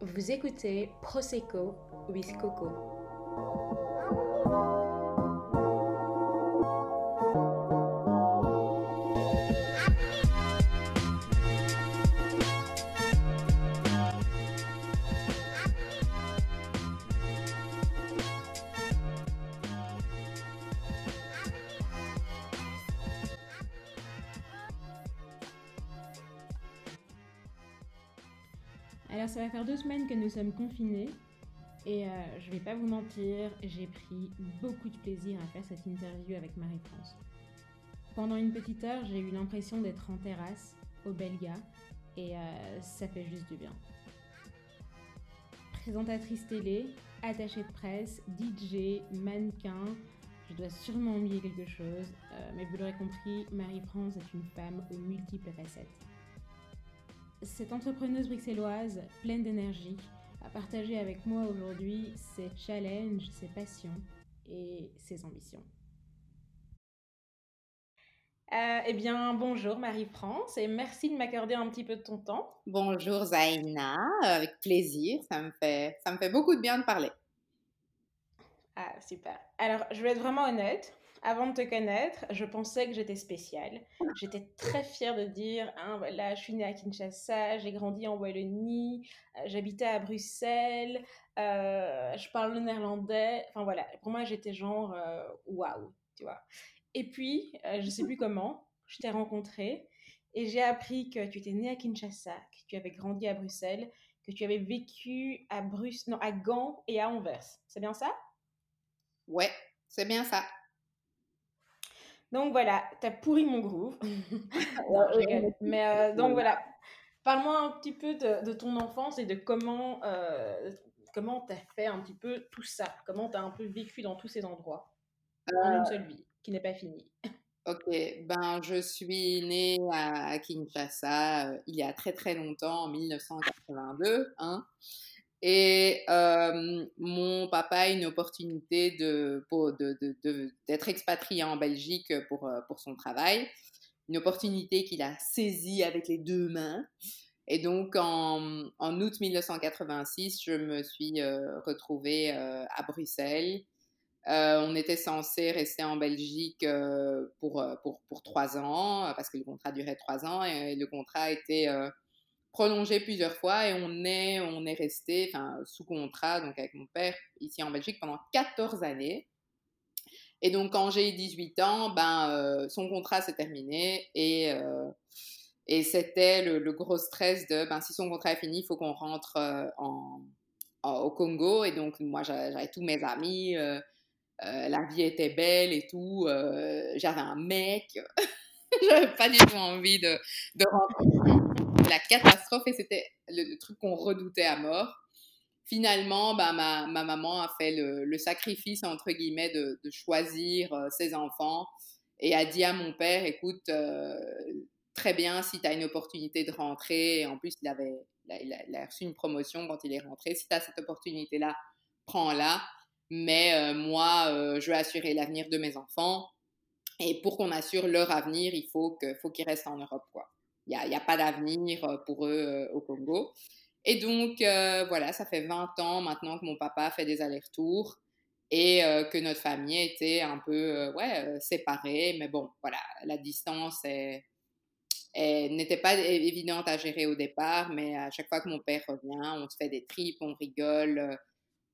Vous écoutez Prosecco with Coco. Ça va faire deux semaines que nous sommes confinés et euh, je vais pas vous mentir, j'ai pris beaucoup de plaisir à faire cette interview avec Marie-France. Pendant une petite heure, j'ai eu l'impression d'être en terrasse, au Belga, et euh, ça fait juste du bien. Présentatrice télé, attachée de presse, DJ, mannequin, je dois sûrement oublier quelque chose, euh, mais vous l'aurez compris, Marie-France est une femme aux multiples facettes. Cette entrepreneuse bruxelloise, pleine d'énergie, a partagé avec moi aujourd'hui ses challenges, ses passions et ses ambitions. Euh, eh bien, bonjour Marie-France et merci de m'accorder un petit peu de ton temps. Bonjour Zaina, avec plaisir, ça me fait, ça me fait beaucoup de bien de parler. Ah, super. Alors, je vais être vraiment honnête. Avant de te connaître, je pensais que j'étais spéciale. J'étais très fière de dire, hein, voilà, je suis née à Kinshasa, j'ai grandi en Wallonie, euh, j'habitais à Bruxelles, euh, je parle le néerlandais. Enfin voilà, pour moi, j'étais genre, euh, waouh, tu vois. Et puis, euh, je sais plus comment, je t'ai rencontré et j'ai appris que tu étais née à Kinshasa, que tu avais grandi à Bruxelles, que tu avais vécu à non, à Gand et à Anvers. C'est bien ça? Ouais, c'est bien ça. Donc voilà, t'as pourri mon groove. non, je rigole. Mais euh, donc voilà, parle-moi un petit peu de, de, ton enfance et de comment euh, comment t'as fait un petit peu tout ça, comment t'as un peu vécu dans tous ces endroits en une seule vie qui n'est pas finie. Ok, ben je suis née à Kinshasa euh, il y a très très longtemps, en 1982, hein. Et mon papa a une opportunité de, d'être expatrié en Belgique pour, pour son travail. Une opportunité qu'il a saisie avec les deux mains. Et donc, en, en août 1986, je me suis retrouvée à Bruxelles. On était censé rester en Belgique pour, pour, pour trois ans, parce que le contrat durait trois ans, et le contrat été prolongé plusieurs fois et on est, on est resté sous contrat donc avec mon père ici en Belgique pendant 14 années. Et donc quand j'ai eu 18 ans, ben, euh, son contrat s'est terminé et, euh, et c'était le, gros stress de ben, si son contrat est fini, il faut qu'on rentre euh, au Congo. Et donc moi j'avais tous mes amis, la vie était belle et tout, j'avais un mec, j'avais pas du tout envie de, de rentrer la catastrophe et c'était le, truc qu'on redoutait à mort. Finalement, bah, ma, ma, maman a fait le, sacrifice, entre guillemets, de, choisir euh, ses enfants et a dit à mon père, écoute, euh, très bien, si tu as une opportunité de rentrer, et en plus, il, avait, il a, reçu une promotion quand il est rentré, si tu as cette opportunité-là, prends-la. Mais euh, moi, je veux assurer l'avenir de mes enfants. Et pour qu'on assure leur avenir, il faut qu'ils faut restent en Europe, quoi n'y a, a, pas d'avenir euh, pour eux euh, au Congo. Et donc, euh, voilà, ça fait 20 ans maintenant que mon papa fait des allers-retours et que notre famille était un peu ouais, séparée. Mais bon, voilà, la distance n'était pas évidente à gérer au départ, mais à chaque fois que mon père revient, on se fait des tripes, on rigole.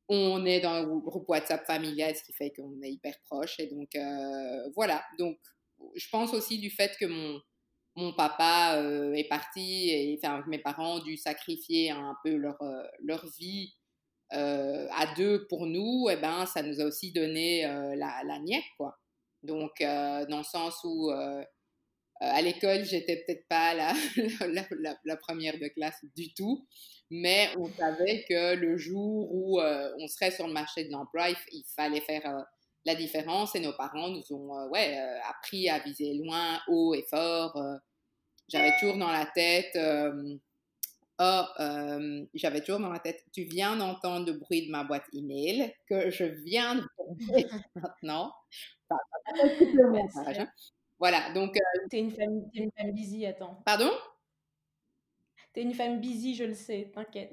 on est dans le groupe WhatsApp familial, ce qui fait qu'on est hyper proches. Et donc, voilà. Donc, je pense aussi du fait que mon, mon papa euh, est parti et enfin mes parents ont dû sacrifier un peu leur euh, leur vie euh, à deux pour nous et eh ben ça nous a aussi donné la la quoi. Donc dans le sens où à l'école j'étais peut-être pas la, la, première de classe du tout mais on savait que le jour où on serait sur le marché de l'emploi il, fallait faire la différence et nos parents nous ont euh, ouais, euh, appris à viser loin, haut et fort. Euh, j'avais toujours dans la tête, oh, j'avais toujours dans la tête, tu viens d'entendre le bruit de ma boîte email que je viens de maintenant. voilà, donc. T'es une une femme busy, attends. Pardon? T'es une femme busy, je le sais, t'inquiète.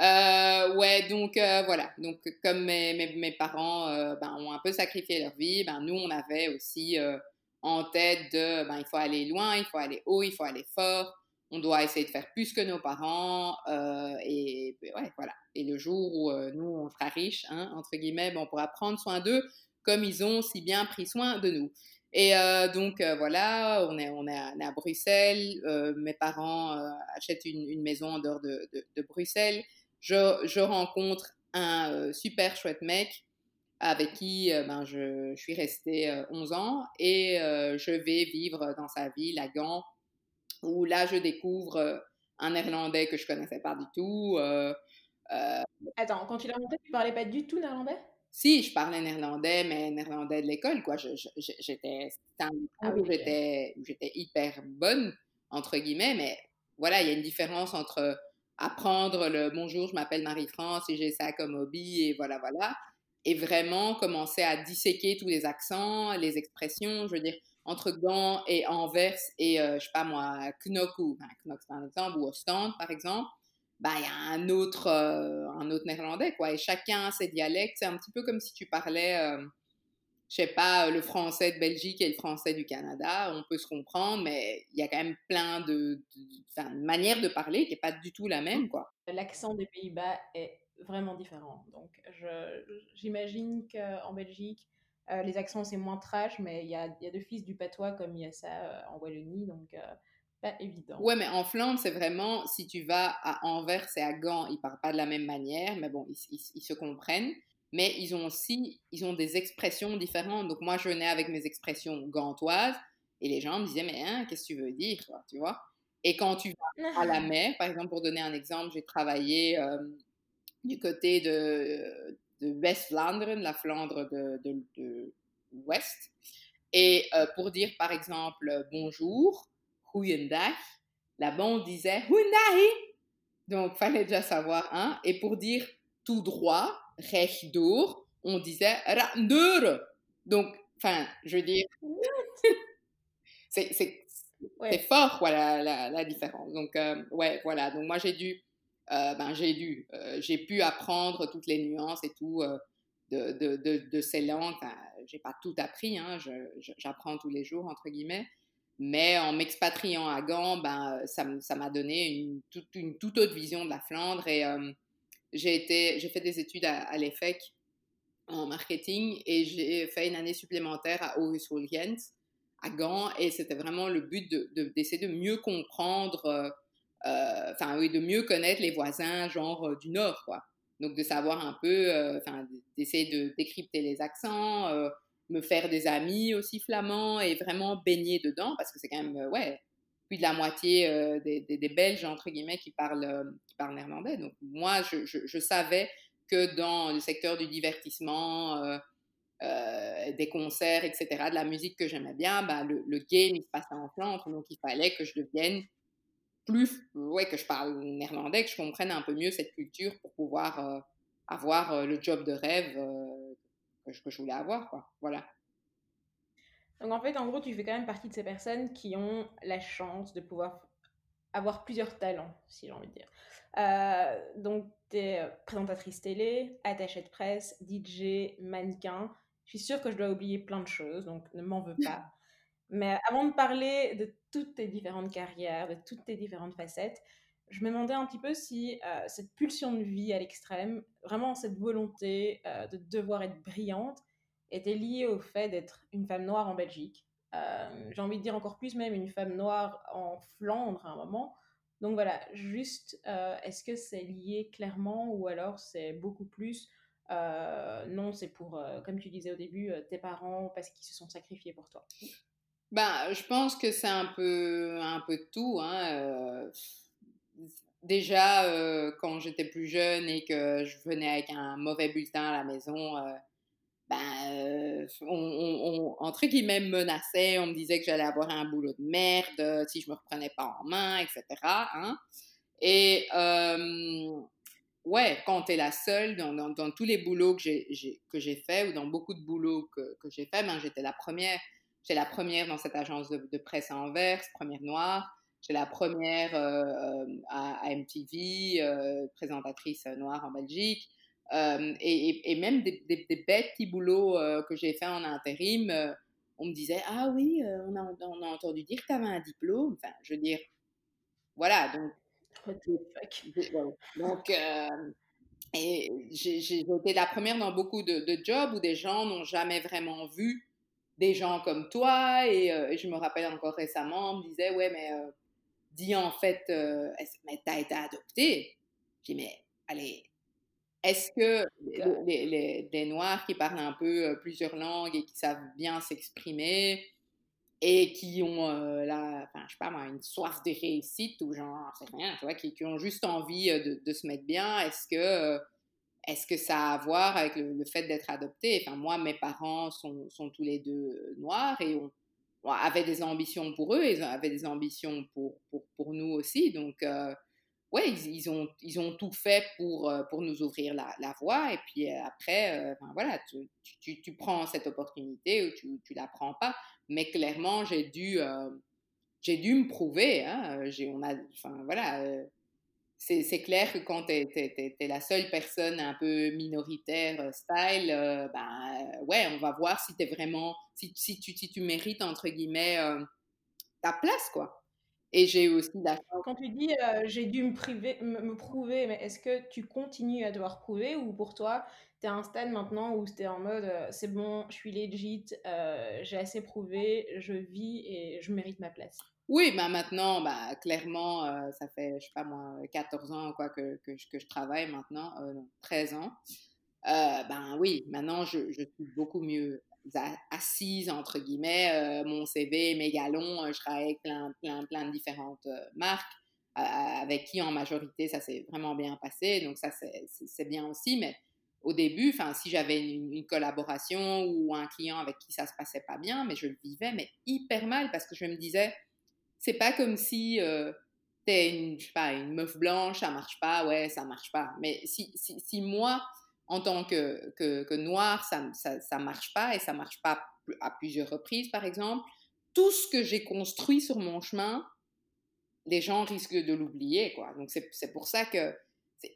Euh, ouais, donc euh, voilà. Donc comme mes, mes, parents euh, ben, ont un peu sacrifié leur vie, ben, nous on avait aussi euh, en tête de ben, il faut aller loin, il faut aller haut, il faut aller fort. On doit essayer de faire plus que nos parents. et ben, ouais, voilà. Et le jour où nous on sera riches, hein, entre guillemets, ben, on pourra prendre soin d'eux comme ils ont si bien pris soin de nous. Et euh, donc euh, voilà, on est, on est, à, Bruxelles. euh, mes parents achètent une, maison en dehors de, Bruxelles. Je, rencontre un super chouette mec avec qui ben, je, suis restée euh, 11 ans et je vais vivre dans sa ville à Gand où là je découvre un néerlandais que je connaissais pas du tout. Attends, quand tu l'as monté, tu parlais pas du tout néerlandais? Si, je parlais néerlandais, mais néerlandais de l'école, quoi. J'étais, c'était un cours Ah oui, où ok. j'étais, hyper bonne, entre guillemets, mais voilà, il y a une différence entre apprendre le bonjour, je m'appelle Marie-France et j'ai ça comme hobby et voilà, voilà, et vraiment commencer à disséquer tous les accents, les expressions, je veux dire, entre Gand et Anvers et, euh, je sais pas moi, Knock ou, enfin, Knock c'est un exemple, ou Ostende, par exemple, bah, il y a un autre, euh, un autre néerlandais, quoi. Et chacun a ses dialectes. C'est un petit peu comme si tu parlais, euh, je sais pas, le français de Belgique et le français du Canada. On peut se comprendre, mais il y a quand même plein de, de, manières de parler qui n'est pas du tout la même, quoi. L'accent des Pays-Bas est vraiment différent. Donc, j'imagine qu'en Belgique, euh, les accents, c'est moins trash, mais il y a, y a fils du patois comme il y a ça euh, en Wallonie, donc euh, pas évident. Ouais, mais en Flandre, c'est vraiment, si tu vas à Anvers et à Gand, ils parlent pas de la même manière, mais bon, ils, ils- ils se comprennent. Mais ils ont aussi, ils ont des expressions différentes. Donc moi, je venais avec mes expressions gantoises et les gens me disaient, mais hein, qu'est-ce que tu veux dire, quoi, tu vois? Et quand tu vas à la mer, par exemple, pour donner un exemple, j'ai travaillé euh, du côté de, de West-Vlaanderen, la Flandre de, de, de l'Ouest. Et euh, pour dire, par exemple, bonjour, goeiedag, là-bas, on disait goeiedag. Donc, fallait déjà savoir, hein. Et pour dire tout droit, rechtdoor, on disait raandeur. Donc, enfin, je veux dire, c'est, Ouais. fort, quoi, la, la, différence. Donc, euh, ouais, voilà. Donc, moi, j'ai dû, euh, ben, j'ai dû, euh, j'ai pu apprendre toutes les nuances et tout euh, de, de, de, de ces langues. Enfin, j'ai pas tout appris, hein, j'apprends tous les jours, entre guillemets. Mais en m'expatriant à Gand, ben, ça, m- ça m'a donné une, toute, autre vision de la Flandre. Et euh, j'ai, fait des études à, l'EFEC en marketing et j'ai fait une année supplémentaire à Aarhus Gent à Gand et c'était vraiment le but de, de- d'essayer de mieux comprendre, euh, euh, oui, de mieux connaître les voisins genre euh, du Nord, quoi. Donc de savoir un peu, euh, enfin d'essayer de décrypter les accents, euh, me faire des amis aussi flamands et vraiment baigner dedans parce que c'est quand même, euh, ouais, plus de la moitié euh, des, des- Belges, entre guillemets, qui parlent, euh, qui parlent néerlandais. Donc moi, je, je, savais que dans le secteur du divertissement, des concerts, etc., de la musique que j'aimais bien, bah, le, game, il se passait en Flandre, donc il fallait que je devienne plus, ouais, que je parle néerlandais, que je comprenne un peu mieux cette culture pour pouvoir avoir le job de rêve que, je, que je voulais avoir, quoi. Voilà. Donc en fait, en gros, tu fais quand même partie de ces personnes qui ont la chance de pouvoir avoir plusieurs talents, si j'ai envie de dire. Euh, donc, tu es présentatrice télé, attachée de presse, DJ, mannequin. Je suis sûre que je dois oublier plein de choses, donc ne m'en veux pas. Mais avant de parler de toutes tes différentes carrières, de toutes tes différentes facettes, je me demandais un petit peu si euh, cette pulsion de vie à l'extrême, vraiment cette volonté euh, de devoir être brillante, était liée au fait d'être une femme noire en Belgique. Euh, J'ai envie de dire encore plus même une femme noire en Flandre à un moment. Donc voilà, juste, est-ce que c'est lié clairement ou alors c'est beaucoup plus non, c'est pour, comme tu disais au début, tes parents parce qu'ils se sont sacrifiés pour toi? Ben, je pense que c'est un peu, un peu de tout. Hein. Déjà, euh, quand j'étais plus jeune et que je venais avec un mauvais bulletin à la maison, euh, ben, euh, on, on- on- entre guillemets, me menaçait. On me disait que j'allais avoir un boulot de merde si je me reprenais pas en main, etc. Hein. Et euh, ouais, quand tu es la seule, dans, tous les boulots que j'ai, fait, ou dans beaucoup de boulots que, j'ai fait, ben, j'étais la première. J'étais la première dans cette agence de presse à Anvers, première noire. J'étais la première à, MTV, présentatrice noire en Belgique. Et, et, même des, des, des, bêtes petits boulots que j'ai fait en intérim, on me disait Ah oui, on a, on, a, entendu dire que tu avais un diplôme. Enfin, je veux dire, voilà. Donc, donc et j'ai été la première dans beaucoup de, de jobs où des gens n'ont jamais vraiment vu des gens comme toi. Et, je me rappelle encore récemment, on me disait, ouais, mais dis en fait, mais t'as été adopté. J'ai dit, mais allez, est-ce que les, les, les, Noirs qui parlent un peu plusieurs langues et qui savent bien s'exprimer et qui ont la, enfin, je sais pas moi, une soif de réussite ou genre, c'est rien, tu vois, qui, qui, ont juste envie de, de se mettre bien, est-ce que est-ce que ça a à voir avec le, fait d'être adopté Enfin, moi, mes parents sont, sont tous les deux noirs et on, avait des ambitions pour eux, ils avaient des ambitions pour, pour, pour nous aussi. Donc, euh, ouais, ils, ont, ils ont tout fait pour, euh, pour nous ouvrir la, voie. Et puis euh, après, voilà, tu, tu, tu, prends cette opportunité ou tu ne la prends pas. Mais clairement, j'ai dû, j'ai dû me prouver. Hein, on a, enfin, voilà c'est clair que quand tu es, la seule personne un peu minoritaire euh, style, euh, ben ouais, on va voir si tu vraiment, si, si, tu, si tu mérites, entre guillemets, euh, ta place, quoi. Et j'ai aussi la Quand tu dis j'ai dû me, priver, me, prouver, mais est-ce que tu continues à devoir prouver ou pour toi, tu es à un stade maintenant où tu es en mode c'est bon, je suis legit, j'ai assez prouvé, je vis et je mérite ma place? Oui, bah maintenant, bah, clairement, euh, ça fait, je sais pas moi, 14 ans quoi, que, que, que je travaille maintenant, euh, 13 ans. Euh, ben oui, maintenant, je, je, suis beaucoup mieux assise, entre guillemets. Euh, mon CV, mes galons, euh, je travaille avec plein, plein, plein de différentes marques, avec qui en majorité, ça s'est vraiment bien passé. Donc ça, c'est bien aussi. Mais au début, enfin, si j'avais une, une, collaboration ou un client avec qui ça se passait pas bien, mais je le vivais, mais hyper mal parce que je me disais c'est pas comme si euh, t'es une, je sais pas, une meuf blanche, ça marche pas, ouais, ça marche pas. Mais si, moi, en tant que, que, que ça, ça, marche pas et ça marche pas à plusieurs reprises, par exemple, tout ce que j'ai construit sur mon chemin, les gens risquent de l'oublier, quoi. Donc, c'est pour ça que,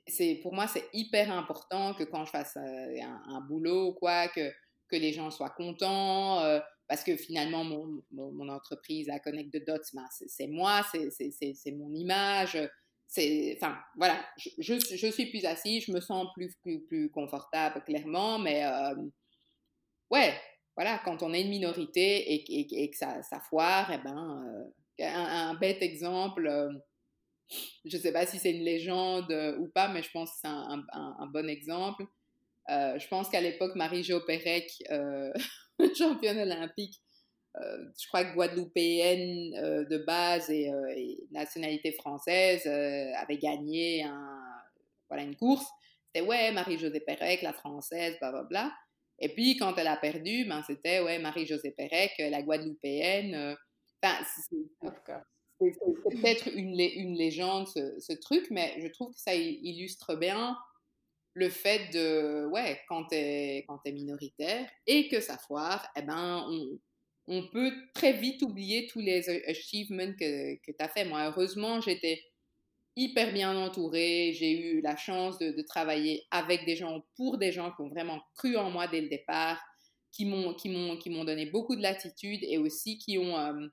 c'est pour moi, c'est hyper important que quand je fasse euh, un, un, boulot, quoi, que, que les gens soient contents, euh, parce que finalement, mon, entreprise, la Connect de Dots, ben, c'est moi, c'est mon image. Enfin, voilà, je, suis plus assise, je me sens plus, confortable, clairement, mais euh, ouais, voilà, quand on est une minorité et, que ça, ça, foire, eh ben, euh, un, bête exemple, euh, je ne sais pas si c'est une légende ou pas, mais je pense que c'est un, un, bon exemple. je pense qu'à l'époque, Marie-Jo Pérec, championne olympique, euh, je crois que Guadeloupéenne euh, de base et, euh, nationalité française avait gagné un, voilà, une course. C'était ouais, Marie-Josée Pérec, la française, bla bla bla. Et puis quand elle a perdu, ben, c'était ouais, Marie-Josée Pérec, la Guadeloupéenne. Enfin, c'est peut-être une, une, légende ce, ce, truc, mais je trouve que ça illustre bien le fait de, ouais, quand tu es, quand es minoritaire et que ça foire, eh ben, on, on peut très vite oublier tous les achievements que, que tu fait. Moi, heureusement, j'étais hyper bien entourée. J'ai eu la chance de, travailler avec des gens, pour des gens qui ont vraiment cru en moi dès le départ, qui m'ont, qui m'ont, donné beaucoup de latitude et aussi qui ont euh,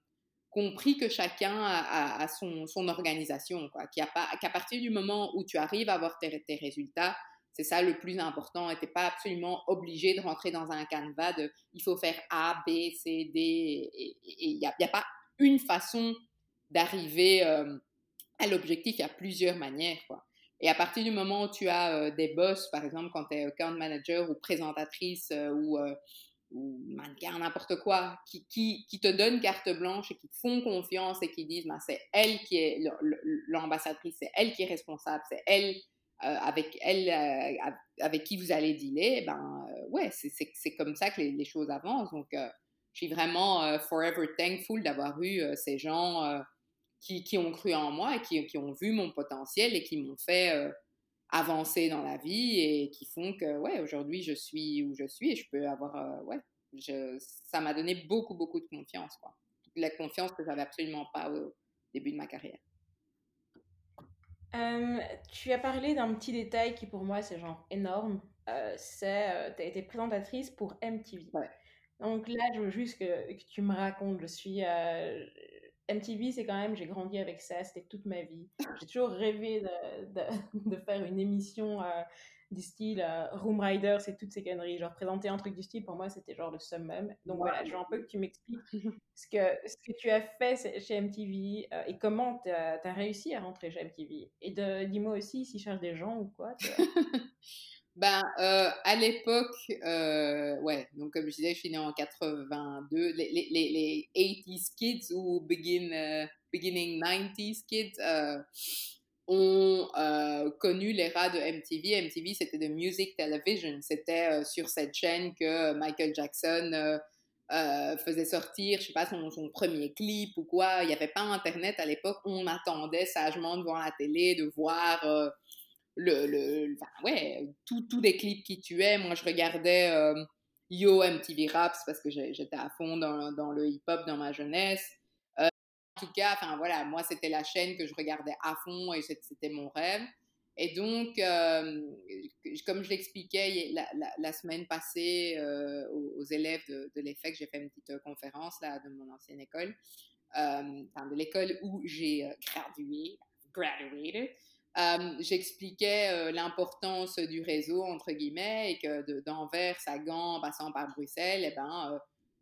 compris que chacun a, son, son, organisation, quoi. Qu'à, qu'à partir du moment où tu arrives à avoir tes, tes résultats, c'est ça le plus important. Tu n'es pas absolument obligé de rentrer dans un canevas de il faut faire A, B, C, D. Et il n'y a, a, pas une façon d'arriver euh, à l'objectif. Il y a plusieurs manières. Quoi. Et à partir du moment où tu as euh, des boss, par exemple, quand tu es account manager ou présentatrice euh, ou, mannequin, n'importe quoi, qui, qui, te donnent carte blanche et qui te font confiance et qui disent ben, c'est elle qui est l'ambassadrice, c'est elle qui est responsable, c'est elle avec elle, euh, avec qui vous allez dealer, ben euh, ouais, c'est comme ça que les, choses avancent. Donc, je suis vraiment forever thankful d'avoir eu ces gens qui, qui, ont cru en moi et qui, qui, ont vu mon potentiel et qui m'ont fait avancer dans la vie et qui font que, ouais, aujourd'hui, je suis où je suis et je peux avoir, ouais, ça m'a donné beaucoup, beaucoup de confiance, quoi. La confiance que j'avais absolument pas début de ma carrière. Euh, tu as parlé d'un petit détail qui pour moi c'est genre énorme. Euh, c'est, tu as été présentatrice pour MTV. Ouais. Donc là, je veux juste que, que tu me racontes. Je suis MTV, c'est quand même, j'ai grandi avec ça, c'était toute ma vie. J'ai toujours rêvé de, de, de faire une émission du style euh, Room Rider, c'est toutes ces conneries. Genre, présenter un truc du style, pour moi, c'était genre le summum. Donc voilà, je veux un peu que tu m'expliques ce que, ce que tu as fait chez MTV euh, et comment tu as, réussi à rentrer chez MTV. Et dis-moi aussi s'ils cherchent des gens ou quoi. ben, euh, à l'époque, ouais, donc comme je disais, je suis née en 82. Les, les, les, 80s kids ou begin, beginning 90s kids ont euh, connu l'ère de MTV. MTV, c'était de Music Television. C'était euh, sur cette chaîne que Michael Jackson euh, faisait sortir, je sais pas, son, premier clip ou quoi. Il n'y avait pas Internet à l'époque. On attendait sagement devant la télé de voir le, le enfin, tous les clips qui tuaient. Moi, je regardais Yo MTV Raps parce que j'étais à fond dans, le hip-hop dans ma jeunesse tout cas, enfin voilà, moi c'était la chaîne que je regardais à fond et c'était mon rêve. Et donc, euh, comme je l'expliquais la, semaine passée euh, aux, élèves de, l'EFEC, j'ai fait une petite euh, conférence là de mon ancienne école, enfin de l'école où j'ai gradué. J'expliquais l'importance du réseau entre guillemets et que d'Anvers à Gand, en passant par Bruxelles, eh ben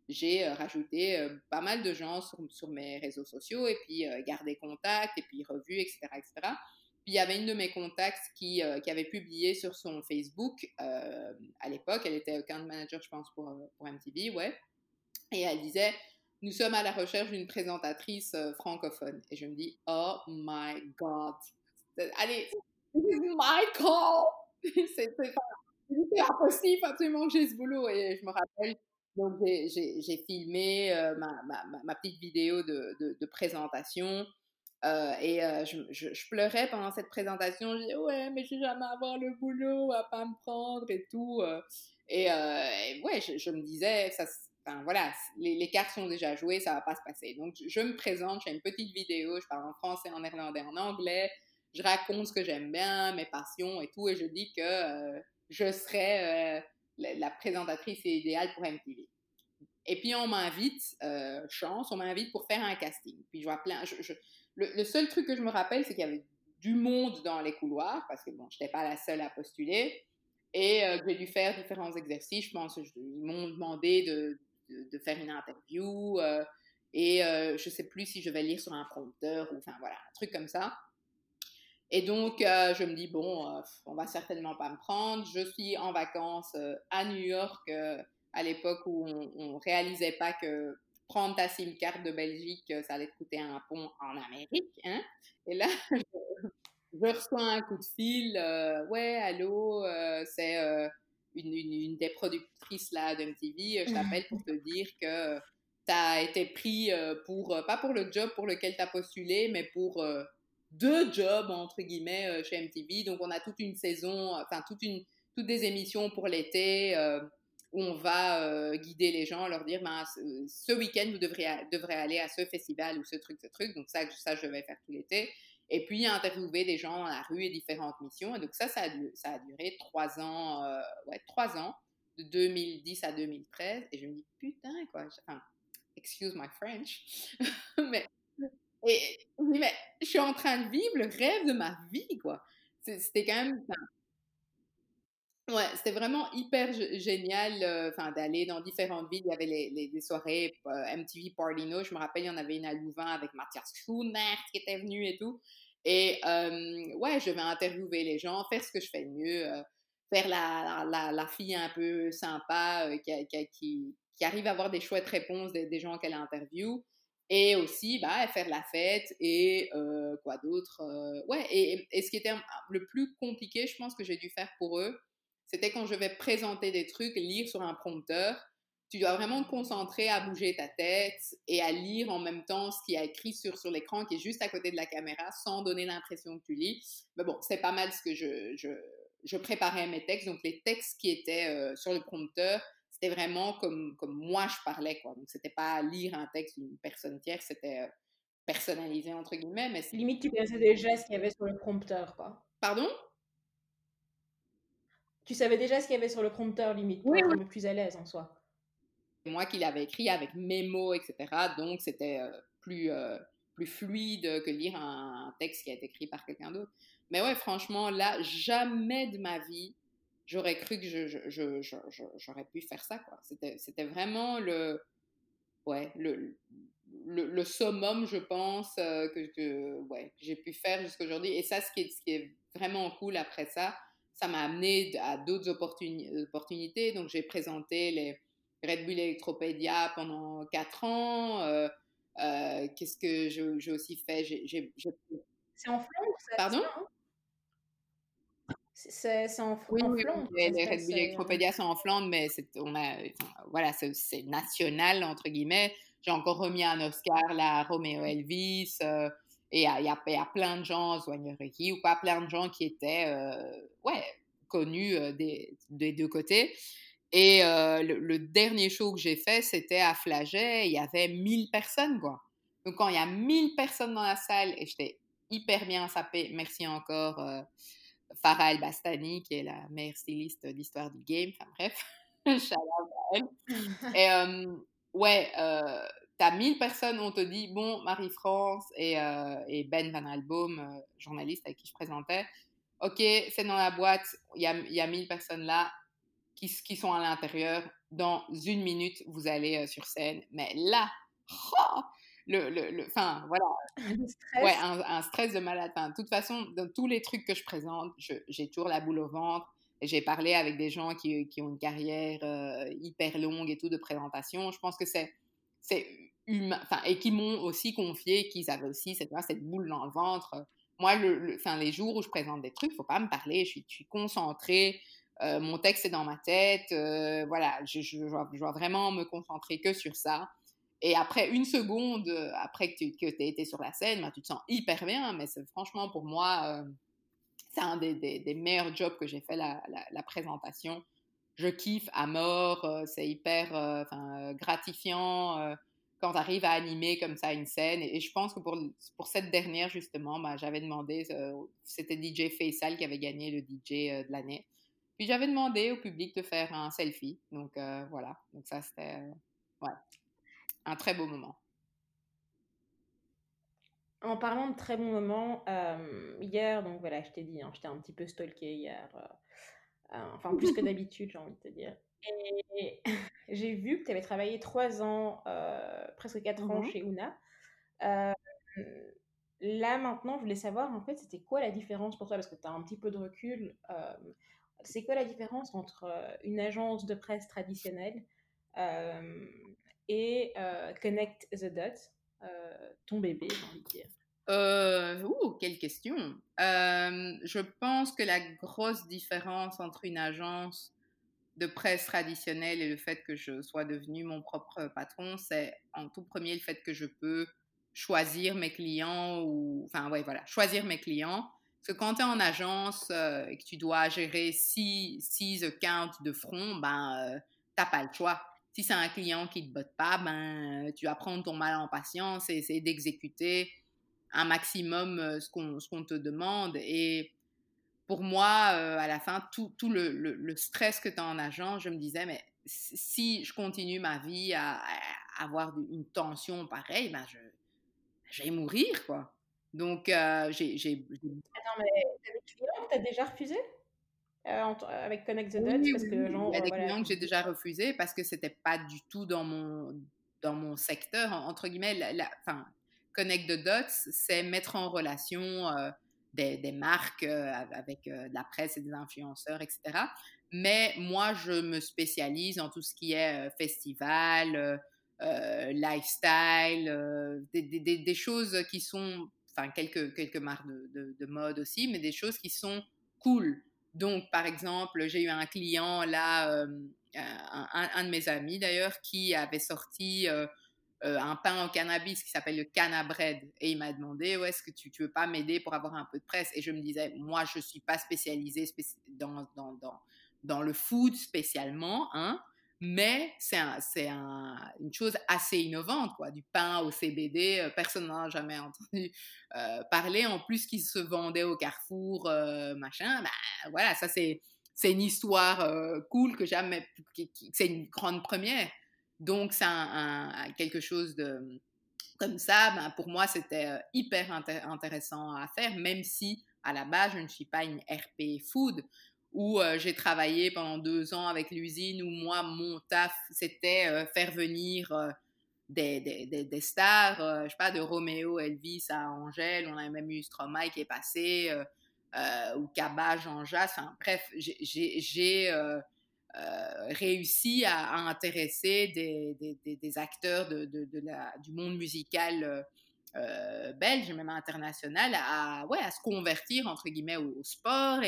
j'ai rajouté pas mal de gens sur, mes réseaux sociaux et puis gardé contact et puis revu, etc., etc. Puis il y avait une de mes contacts qui, qui avait publié sur son Facebook à l'époque, elle était account manager, je pense, pour, pour MTV, ouais. Et elle disait, nous sommes à la recherche d'une présentatrice francophone. Et je me dis, oh my God. Allez, this is my call. c'est impossible absolument que j'ai ce boulot. Et je me rappelle donc, j'ai filmé euh, ma, ma, ma, petite vidéo de, de, présentation. Euh, et euh, je, je, pleurais pendant cette présentation. Je disais, ouais, mais je vais jamais avoir le boulot, à pas me prendre et tout. Et, ouais, je, me disais, ça, enfin, voilà, les, les, cartes sont déjà jouées, ça va pas se passer. Donc, je, me présente, j'ai une petite vidéo, je parle en français, en néerlandais, en anglais. Je raconte ce que j'aime bien, mes passions et tout. Et je dis que je serais la, présentatrice idéale pour MTV. Et puis on m'invite, euh, chance, on m'invite pour faire un casting. Puis je vois plein. Le, seul truc que je me rappelle, c'est qu'il y avait du monde dans les couloirs, parce que bon, je n'étais pas la seule à postuler. Et euh, j'ai dû faire différents exercices. Je pense ils m'ont demandé de, faire une interview. Euh, et je ne sais plus si je vais lire sur un prompteur ou enfin voilà, un truc comme ça. Et donc, euh, je me dis, bon, euh, on va certainement pas me prendre. Je suis en vacances euh, à New York à l'époque où on, ne réalisait pas que prendre ta SIM carte de Belgique, ça allait te coûter un pont en Amérique. Hein? Et là, je, reçois un coup de fil. ouais, allô, c'est une, une, des productrices là de MTV. Je t'appelle pour te dire que tu as été pris pour, pas pour le job pour lequel tu as postulé, mais pour deux jobs entre guillemets euh, chez MTV. Donc on a toute une saison, enfin toute une, toutes des émissions pour l'été euh, où on va euh, guider les gens, leur dire ben, ce, week-end vous devrez, devrez aller à ce festival ou ce truc, ce truc. Donc ça, ça je vais faire tout l'été. Et puis interviewer des gens dans la rue et différentes missions. Et donc ça, ça a, duré trois ans, ouais, trois ans, de 2010 à 2013. Et je me dis putain quoi. Excuse my French, mais et mais je suis en train de vivre le rêve de ma vie, quoi. C'était quand même. Ouais, c'était vraiment hyper génial euh, d'aller dans différentes villes. Il y avait les, les, soirées euh, MTV Party No. Je me rappelle, il y en avait une à Louvain avec Mathias Schoenert qui était venu et tout. Et euh, ouais, je vais interviewer les gens, faire ce que je fais de mieux, faire la, la, la, fille un peu sympa qui, qui, qui, arrive à avoir des chouettes réponses des, des gens qu'elle interviewe. Et aussi, bah, faire la fête et euh, quoi d'autre. Euh, ouais, et, ce qui était le plus compliqué, je pense que j'ai dû faire pour eux, c'était quand je vais présenter des trucs, lire sur un prompteur. Tu dois vraiment te concentrer à bouger ta tête et à lire en même temps ce qui est écrit sur, sur l'écran qui est juste à côté de la caméra sans donner l'impression que tu lis. Mais bon, c'est pas mal ce que je, je, je, préparais mes textes. Donc, les textes qui étaient euh, sur le prompteur, c'était vraiment comme, comme moi je parlais, quoi. Donc, c'était pas lire un texte d'une personne tierce, c'était, euh, personnalisé entre guillemets, mais limite tu connaissais déjà ce qu'il y avait sur le prompteur, quoi. Pardon? Tu savais déjà ce qu'il y avait sur le prompteur, limite, pour oui, être peu plus à l'aise en soi. Moi qui l'avais écrit avec mes mots, etc. Donc c'était plus plus fluide que lire un, texte qui a été écrit par quelqu'un d'autre. Mais ouais, franchement, là, jamais de ma vie, j'aurais cru que j'aurais je, je, pu faire ça, quoi. C'était vraiment le, ouais, le, le, le, summum, je pense, euh, que, que ouais, j'ai pu faire jusqu'à aujourd'hui. Et ça, ce qui, est, ce qui est vraiment cool après ça, ça m'a amené à d'autres opportunités. Donc, j'ai présenté les Red Bull Electropédia pendant quatre ans. Euh, euh, qu'est-ce que j'ai aussi fait? C'est en Flandre Pardon? C'est en, oui, en oui, Flandre. Oui, les Red Bull Electropédia sont en Flandre, mais on a, voilà, c'est national, entre guillemets. J'ai encore remis un Oscar là, à Romeo Elvis. Euh, et il y, y, a plein de gens, Ricky ou pas, plein de gens qui étaient euh, ouais, connus des, des, deux côtés. Et le, dernier show que j'ai fait, c'était à Flaget. Il y avait 1000 personnes, quoi. Donc, quand il y a 1000 personnes dans la salle, et j'étais hyper bien sapée, merci encore euh, Farah El Bastani, qui est la meilleure styliste d'histoire du game. Enfin, bref, Et ouais, euh, t'as 1000 personnes, on te dit, bon, Marie-France et, et, Ben Van Alboom, journaliste avec qui je présentais, ok, c'est dans la boîte, il y a, y a 1000 personnes là, qui, qui sont à l'intérieur. Dans une minute, vous allez euh, sur scène. Mais là, oh, le, le, le, enfin, voilà. stress. Ouais, un, stress de malade. de toute façon, dans tous les trucs que je présente, j'ai toujours la boule au ventre. J'ai parlé avec des gens qui, qui ont une carrière euh, hyper longue et tout de présentation. Je pense que c'est humain, enfin, et qui m'ont aussi confié qu'ils avaient aussi cette, cette boule dans le ventre. Moi, le, enfin, les jours où je présente des trucs, faut pas me parler, je suis, je suis concentrée, euh, mon texte est dans ma tête, euh, voilà, je, je, dois, vraiment me concentrer que sur ça. Et après une seconde, euh, après que tu que aies été sur la scène, ben, tu te sens hyper bien, mais franchement pour moi, c'est un des, meilleurs jobs que j'ai fait, la, présentation. Je kiffe à mort, c'est hyper gratifiant quand tu arrives à animer comme ça une scène. Et, je pense que pour, pour cette dernière, justement, ben, j'avais demandé, c'était DJ Faisal qui avait gagné le DJ de l'année. Puis j'avais demandé au public de faire un selfie. Donc euh, voilà. Donc ça, c'était euh, ouais, un très beau moment. En parlant de très bons moments, euh, hier, donc voilà, je t'ai dit, hein, j'étais un petit peu stalké hier. enfin, plus que d'habitude, j'ai envie de te dire. Et j'ai vu que tu avais travaillé trois ans, presque quatre ans mmh chez Una. là, maintenant, je voulais savoir, en fait, c'était quoi la différence pour toi Parce que tu as un petit peu de recul c'est quoi la différence entre euh, une agence de presse traditionnelle euh, et euh, Connect the Dots, ton bébé, j'ai envie de dire euh, ouh, quelle question. je pense que la grosse différence entre une agence de presse traditionnelle et le fait que je sois devenu mon propre patron, c'est en tout premier le fait que je peux choisir mes clients enfin, ouais, voilà, choisir mes clients parce que quand tu es en agence euh, et que tu dois gérer six, six accounts de front, ben, euh, t'as pas le choix. Si c'est un client qui te botte pas, ben, tu vas prendre ton mal en patience et essayer d'exécuter un maximum euh, ce qu'on te demande. Et pour moi, à la fin, tout, le, stress que tu as en agence, je me disais, mais si je continue ma vie à, avoir une tension pareille, ben, je, vais mourir, quoi. Donc, euh, j'ai. Attends, mais que t'as déjà refusé euh, avec Connect the Dots oui, parce que, genre, Il y a des clients que j'ai déjà refusés parce que c'était pas du tout dans mon, dans mon secteur. Entre guillemets, la, Connect the Dots, c'est mettre en relation euh, des, des, marques avec de la presse et des influenceurs, etc. Mais moi, je me spécialise en tout ce qui est festival, lifestyle, des, des, des, choses qui sont enfin quelques, quelques marques de, de, mode aussi, mais des choses qui sont cool. Donc, par exemple, j'ai eu un client là, euh, un, un, de mes amis d'ailleurs, qui avait sorti euh, euh, un pain au cannabis qui s'appelle le Cannabread. Et il m'a demandé, ouais, est-ce que tu, tu veux pas m'aider pour avoir un peu de presse? Et je me disais, moi, je suis pas spécialisée dans, dans, le food spécialement, hein. Mais c'est un, un, une chose assez innovante, quoi. Du pain au CBD, euh, personne n'en a jamais entendu euh, parler. En plus, qui se vendait au Carrefour, euh, machin. Bah, voilà, ça c'est une histoire cool que jamais, c'est une grande première. Donc c'est quelque chose de comme ça. Ben, pour moi, c'était hyper intéressant à faire, même si à la base je ne suis pas une RP food où euh, j'ai travaillé pendant deux ans avec l'usine, où moi, mon taf, c'était euh, faire venir euh, des, des, des, stars, je sais pas, de Roméo Elvis à Angèle, on a même eu Stromae qui est passé, ou Kaba, Jean Jas, enfin bref, j'ai réussi à, intéresser des, des acteurs de, de, la, du monde musical belge, même international, à, ouais, à se convertir, entre guillemets, au, sport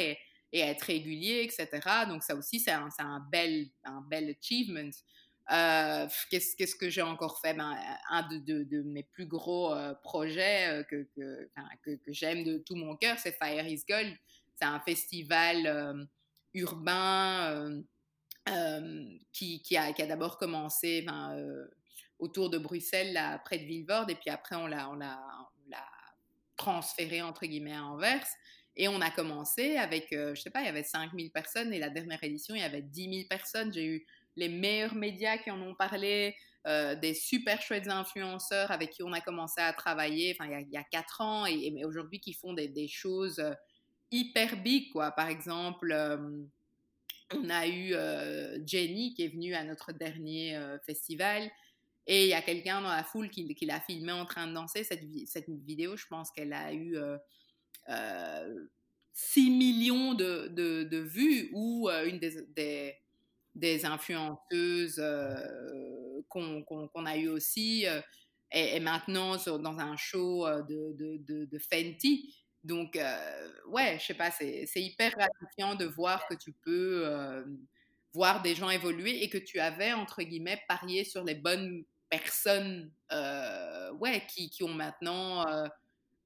et être régulier, etc. Donc ça aussi, c'est un, un, bel, un bel achievement. Euh, qu'est-ce, que j'ai encore fait? Ben, Un de, mes plus gros euh, projets euh, que, que, j'aime de tout mon cœur, c'est Fire is Gold. C'est un festival urbain qui, qui, a, qui a d'abord commencé ben, autour de Bruxelles, là, près de Villevorde, et puis après on l'a transféré entre guillemets à Anvers. Et on a commencé avec, euh, je sais pas, il y avait 5000 personnes et la dernière édition, il y avait 10 000 personnes. J'ai eu les meilleurs médias qui en ont parlé, euh, des super chouettes influenceurs avec qui on a commencé à travailler il, y a, 4 ans et, aujourd'hui qui font des, choses euh, hyper big, quoi. Par exemple, on a eu Jenny qui est venue à notre dernier festival. Et il y a quelqu'un dans la foule qui, l'a filmé en train de danser. Cette vidéo, je pense qu'elle a eu 6 millions de, de, vues ou euh, une des, des, influenceuses euh, qu'on a eu aussi euh, est, maintenant dans un show de, de Fenty. Donc, ouais, je sais pas, c'est hyper gratifiant de voir que tu peux voir des gens évoluer et que tu avais, entre guillemets, parié sur les bonnes personnes ouais, qui, qui ont maintenant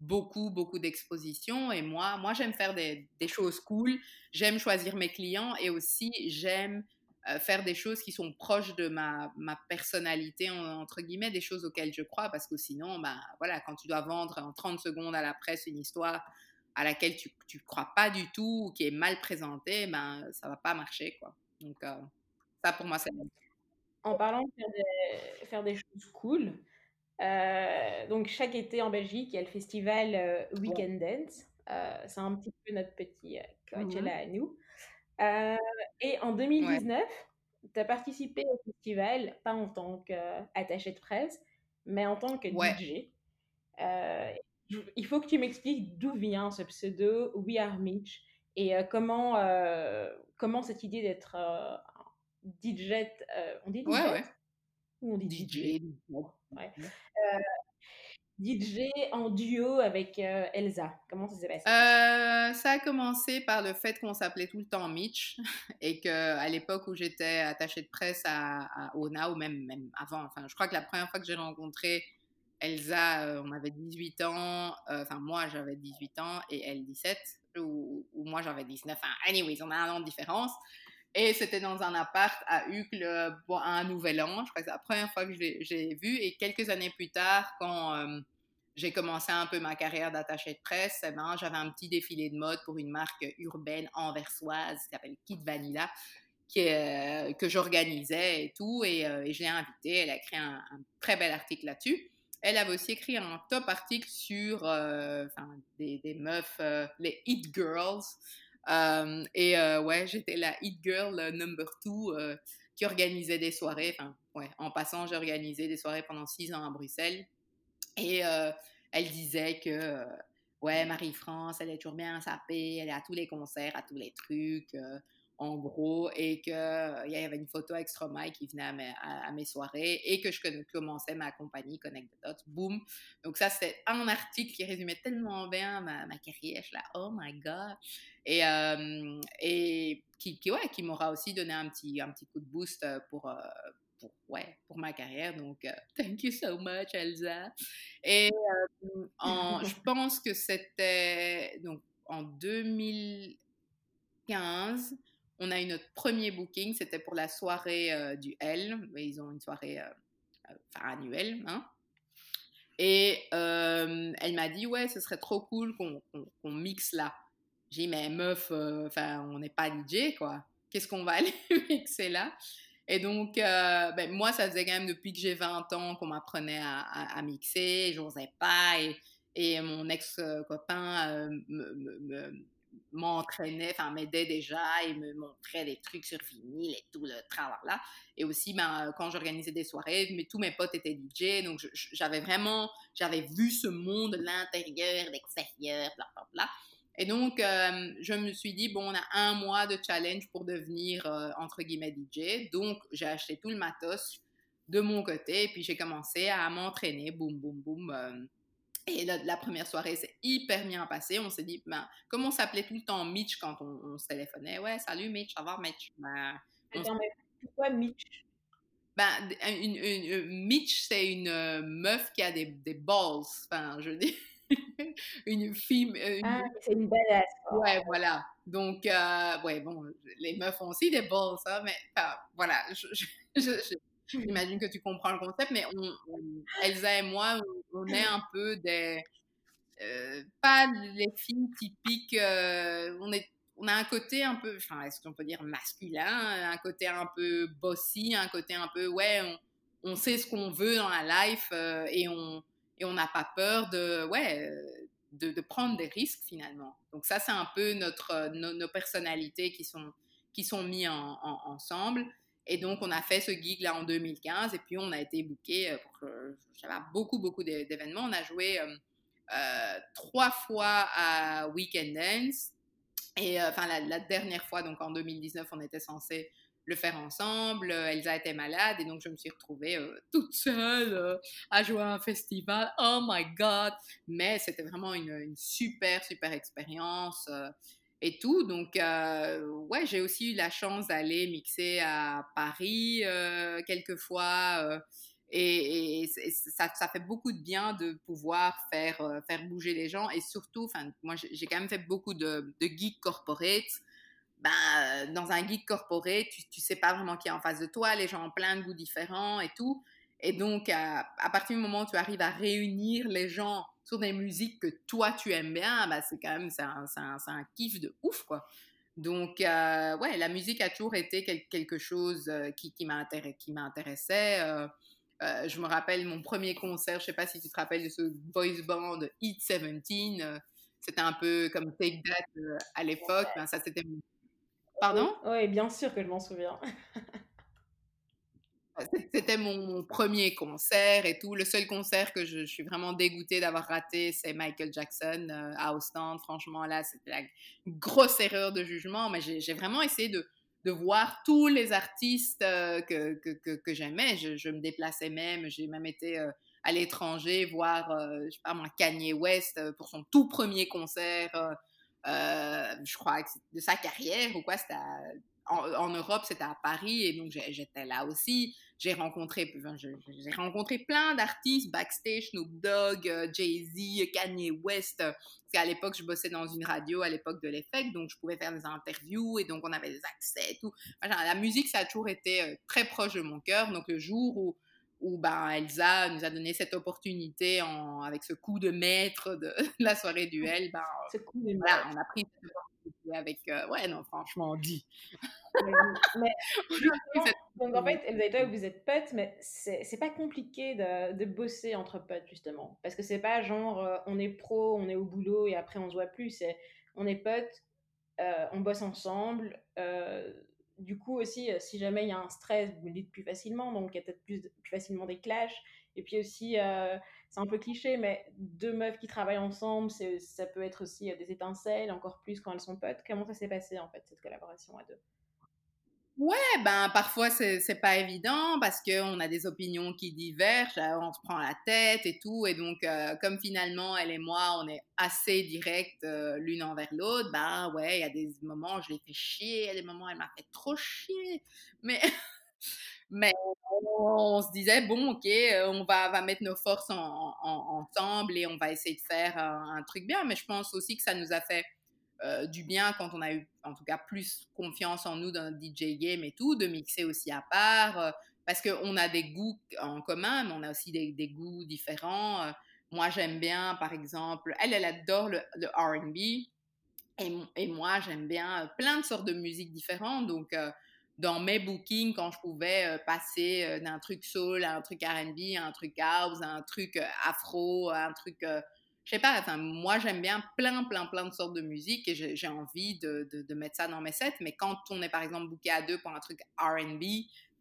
beaucoup, beaucoup d'expositions. Et moi, moi j'aime faire des, choses cool. J'aime choisir mes clients et aussi j'aime euh, faire des choses qui sont proches de ma, ma personnalité, entre guillemets, des choses auxquelles je crois. Parce que sinon, ben, voilà, quand tu dois vendre en 30 secondes à la presse une histoire à laquelle tu ne crois pas du tout ou qui est mal présentée, ben, ça va pas marcher. Quoi. Donc, euh, ça, pour moi, c'est... En parlant de faire des, faire des choses cool, euh, donc chaque été en Belgique, il y a le festival euh, Weekend Dance. Euh, c'est un petit peu notre petit Coachella mmh à nous. et en 2019, tu as participé au festival, pas en tant qu'attaché de presse, mais en tant que DJ. il faut que tu m'expliques d'où vient ce pseudo We Are Mitch et comment, comment cette idée d'être DJ, on dit DJ ouais, ouais. Ou on dit DJ, DJ. Ouais. DJ en duo avec euh, Elsa. Comment ça s'est passé? Euh, Ça a commencé par le fait qu'on s'appelait tout le temps Mitch et qu'à l'époque où j'étais attachée de presse à, à, Ona, ou même, même avant, enfin, je crois que la première fois que j'ai rencontré Elsa, euh, on avait 18 ans, enfin, moi j'avais 18 ans et elle 17, ou, ou moi j'avais 19. Enfin, anyways, on a un an de différence. Et c'était dans un appart à Uccle pour un nouvel an. Je crois que c'est la première fois que j'ai vu. Et quelques années plus tard, quand euh, j'ai commencé un peu ma carrière d'attaché de presse, eh ben, j'avais un petit défilé de mode pour une marque urbaine anversoise qui s'appelle Kit Vanilla, qui euh, que j'organisais et tout. Et, euh, et je l'ai invitée. Elle a écrit un, très bel article là-dessus. Elle avait aussi écrit un top article sur des, des, meufs, les Hit Girls, et euh, ouais, j'étais la hit girl euh, number two qui organisait des soirées. Enfin, ouais, en passant, j'ai organisé des soirées pendant six ans à Bruxelles. Et elle disait que ouais, Marie-France, elle est toujours bien sapée, elle est à tous les concerts, à tous les trucs en gros, et qu'il euh, y avait une photo avec Stromae qui venait à mes, à, mes, soirées et que je commençais ma compagnie Connect the Dots. Boom! Donc, ça, c'était un article qui résumait tellement bien ma, ma carrière. Je suis là, oh my God! Et, euh, et qui, qui, ouais, qui m'aura aussi donné un petit, un petit coup de boost pour, euh, pour, ouais, pour ma carrière. Donc, thank you so much, Elsa. Et en, je pense que c'était donc en 2015 on a eu notre premier booking, c'était pour la soirée euh, du L. Ils ont une soirée euh, euh, annuelle. Hein. Et elle m'a dit, ouais, ce serait trop cool qu'on mixe là. J'ai dit, mais meuf, enfin, on n'est pas DJ, quoi. Qu'est-ce qu'on va aller mixer là? Et donc, ben, moi, ça faisait quand même depuis que j'ai 20 ans qu'on m'apprenait à, à, mixer. Je n'osais pas. Et, et mon ex-copain me, m'entraînait, enfin m'aidait déjà et me montrait des trucs sur vinyle et tout le travail là. Et aussi, ben, quand j'organisais des soirées, mais tous mes potes étaient DJ, donc j'avais vraiment, j'avais vu ce monde, l'intérieur, l'extérieur, bla bla bla. Et donc, euh, je me suis dit, bon, on a un mois de challenge pour devenir, euh, entre guillemets, DJ. Donc, j'ai acheté tout le matos de mon côté, et puis j'ai commencé à m'entraîner, boum, boum, boum. Euh, et la, première soirée s'est hyper bien passée. On s'est dit, ben, comme on s'appelait tout le temps Mitch quand on, se téléphonait, ouais, salut Mitch, ça va Mitch? Ben, Attends, mais pourquoi Mitch? Ben, une, une, Mitch, c'est une euh, meuf qui a des, des balls. Enfin, je dis. une fille. Euh, ah, c'est une badass. Ouais, voilà. Donc, euh, ouais, bon, les meufs ont aussi des balls, hein, mais voilà. je, J'imagine que tu comprends le concept, mais Elsa et moi, on, est un peu des. Euh, pas les filles typiques. Euh, on, est, on a un côté un peu, enfin, est-ce qu'on peut dire masculin, un côté un peu bossy, un côté un peu, ouais, on, sait ce qu'on veut dans la life euh, et on et on n'a pas peur de, ouais, de, prendre des risques finalement. Donc ça, c'est un peu notre, nos, personnalités qui sont, qui sont mis en, ensemble. Et donc, on a fait ce gig-là en 2015 et puis on a été booké euh, pour j'avais beaucoup, beaucoup d'événements. On a joué euh, euh, trois fois à Weekend Dance. Et enfin, la, dernière fois, donc en 2019, on était censé le faire ensemble. Elsa était malade et donc je me suis retrouvée toute seule à jouer à un festival. Oh my God! Mais c'était vraiment une, super, super expérience et tout. Donc, euh, ouais, j'ai aussi eu la chance d'aller mixer à Paris euh, quelquefois. Euh, et, ça, ça, fait beaucoup de bien de pouvoir faire, faire bouger les gens. Et surtout, moi, j'ai quand même fait beaucoup de, de geeks corporate. Ben, dans un geek corporate, tu, tu sais pas vraiment qui est en face de toi. Les gens ont plein de goûts différents et tout. Et donc, à, à partir du moment où tu arrives à réunir les gens sur des musiques que toi tu aimes bien, bah, c'est quand même c'est un, un, un, kiff de ouf quoi. Donc euh, ouais, la musique a toujours été quelque chose euh, qui, qui m'intéressait. Euh, euh, je me rappelle mon premier concert, je sais pas si tu te rappelles de ce voice band Hit 17. c'était un peu comme Take That à l'époque. Ben, ça c'était. Pardon? Oui, bien sûr que je m'en souviens. C'était mon premier concert et tout. Le seul concert que je, suis vraiment dégoûtée d'avoir raté, c'est Michael Jackson euh, à Ostend. Franchement, là, c'était la grosse erreur de jugement. Mais j'ai vraiment essayé de, de, voir tous les artistes euh, que, que, que, j'aimais. Je, me déplaçais même. J'ai même été euh, à l'étranger voir, je sais pas moi, Kanye West pour son tout premier concert. je crois, de sa carrière ou quoi. C'était en, Europe, c'était à Paris et donc j'étais là aussi. J'ai rencontré, j'ai rencontré plein d'artistes backstage, Snoop Dogg, euh, Jay-Z, Kanye West. Parce qu'à l'époque, je bossais dans une radio à l'époque de l'effet, donc je pouvais faire des interviews et donc on avait des accès et tout. la musique, ça a toujours été euh, très proche de mon cœur. Donc le jour où où ben, Elsa nous a donné cette opportunité en, avec ce coup de maître de la soirée duel. Ben, voilà, on a pris cette opportunité avec. Euh, ouais, non, franchement, dit. mais, donc en fait, vous êtes, vous êtes potes, mais c'est pas compliqué de, de, bosser entre potes, justement. Parce que c'est pas genre euh, on est pro, on est au boulot et après on se voit plus. C'est on est potes, euh, on bosse ensemble du coup aussi, si jamais il y a un stress, vous le dites plus facilement, donc il y a peut-être plus, plus facilement des clashs. Et puis aussi, euh, c'est un peu cliché, mais deux meufs qui travaillent ensemble, ça peut être aussi euh, des étincelles, encore plus quand elles sont potes. Comment ça s'est passé en fait, cette collaboration à deux? Ouais, ben parfois c'est pas évident parce qu'on a des opinions qui divergent, euh, on se prend la tête et tout, et donc comme finalement elle et moi on est assez directs euh, l'une envers l'autre, ben ouais, il y a des moments où je l'ai fait chier, il y a des moments où elle m'a fait trop chier, mais mais on, se disait bon ok, on va, va mettre nos forces en, ensemble et on va essayer de faire un truc bien, mais je pense aussi que ça nous a fait du bien quand on a eu, en tout cas, plus confiance en nous dans notre DJ game et tout, de mixer aussi à part, parce qu'on a des goûts en commun, mais on a aussi des, goûts différents. moi, j'aime bien, par exemple, elle, elle adore le, le RB. Et, et, moi, j'aime bien plein de sortes de musiques différentes. Donc, dans mes bookings, quand je pouvais passer d'un truc soul à un truc RB, à un truc house, à un truc afro, à un truc je sais pas, enfin, moi j'aime bien plein, plein, plein de sortes de musique et j'ai envie de, mettre ça dans mes sets. Mais quand on est par exemple booké à deux pour un truc RB,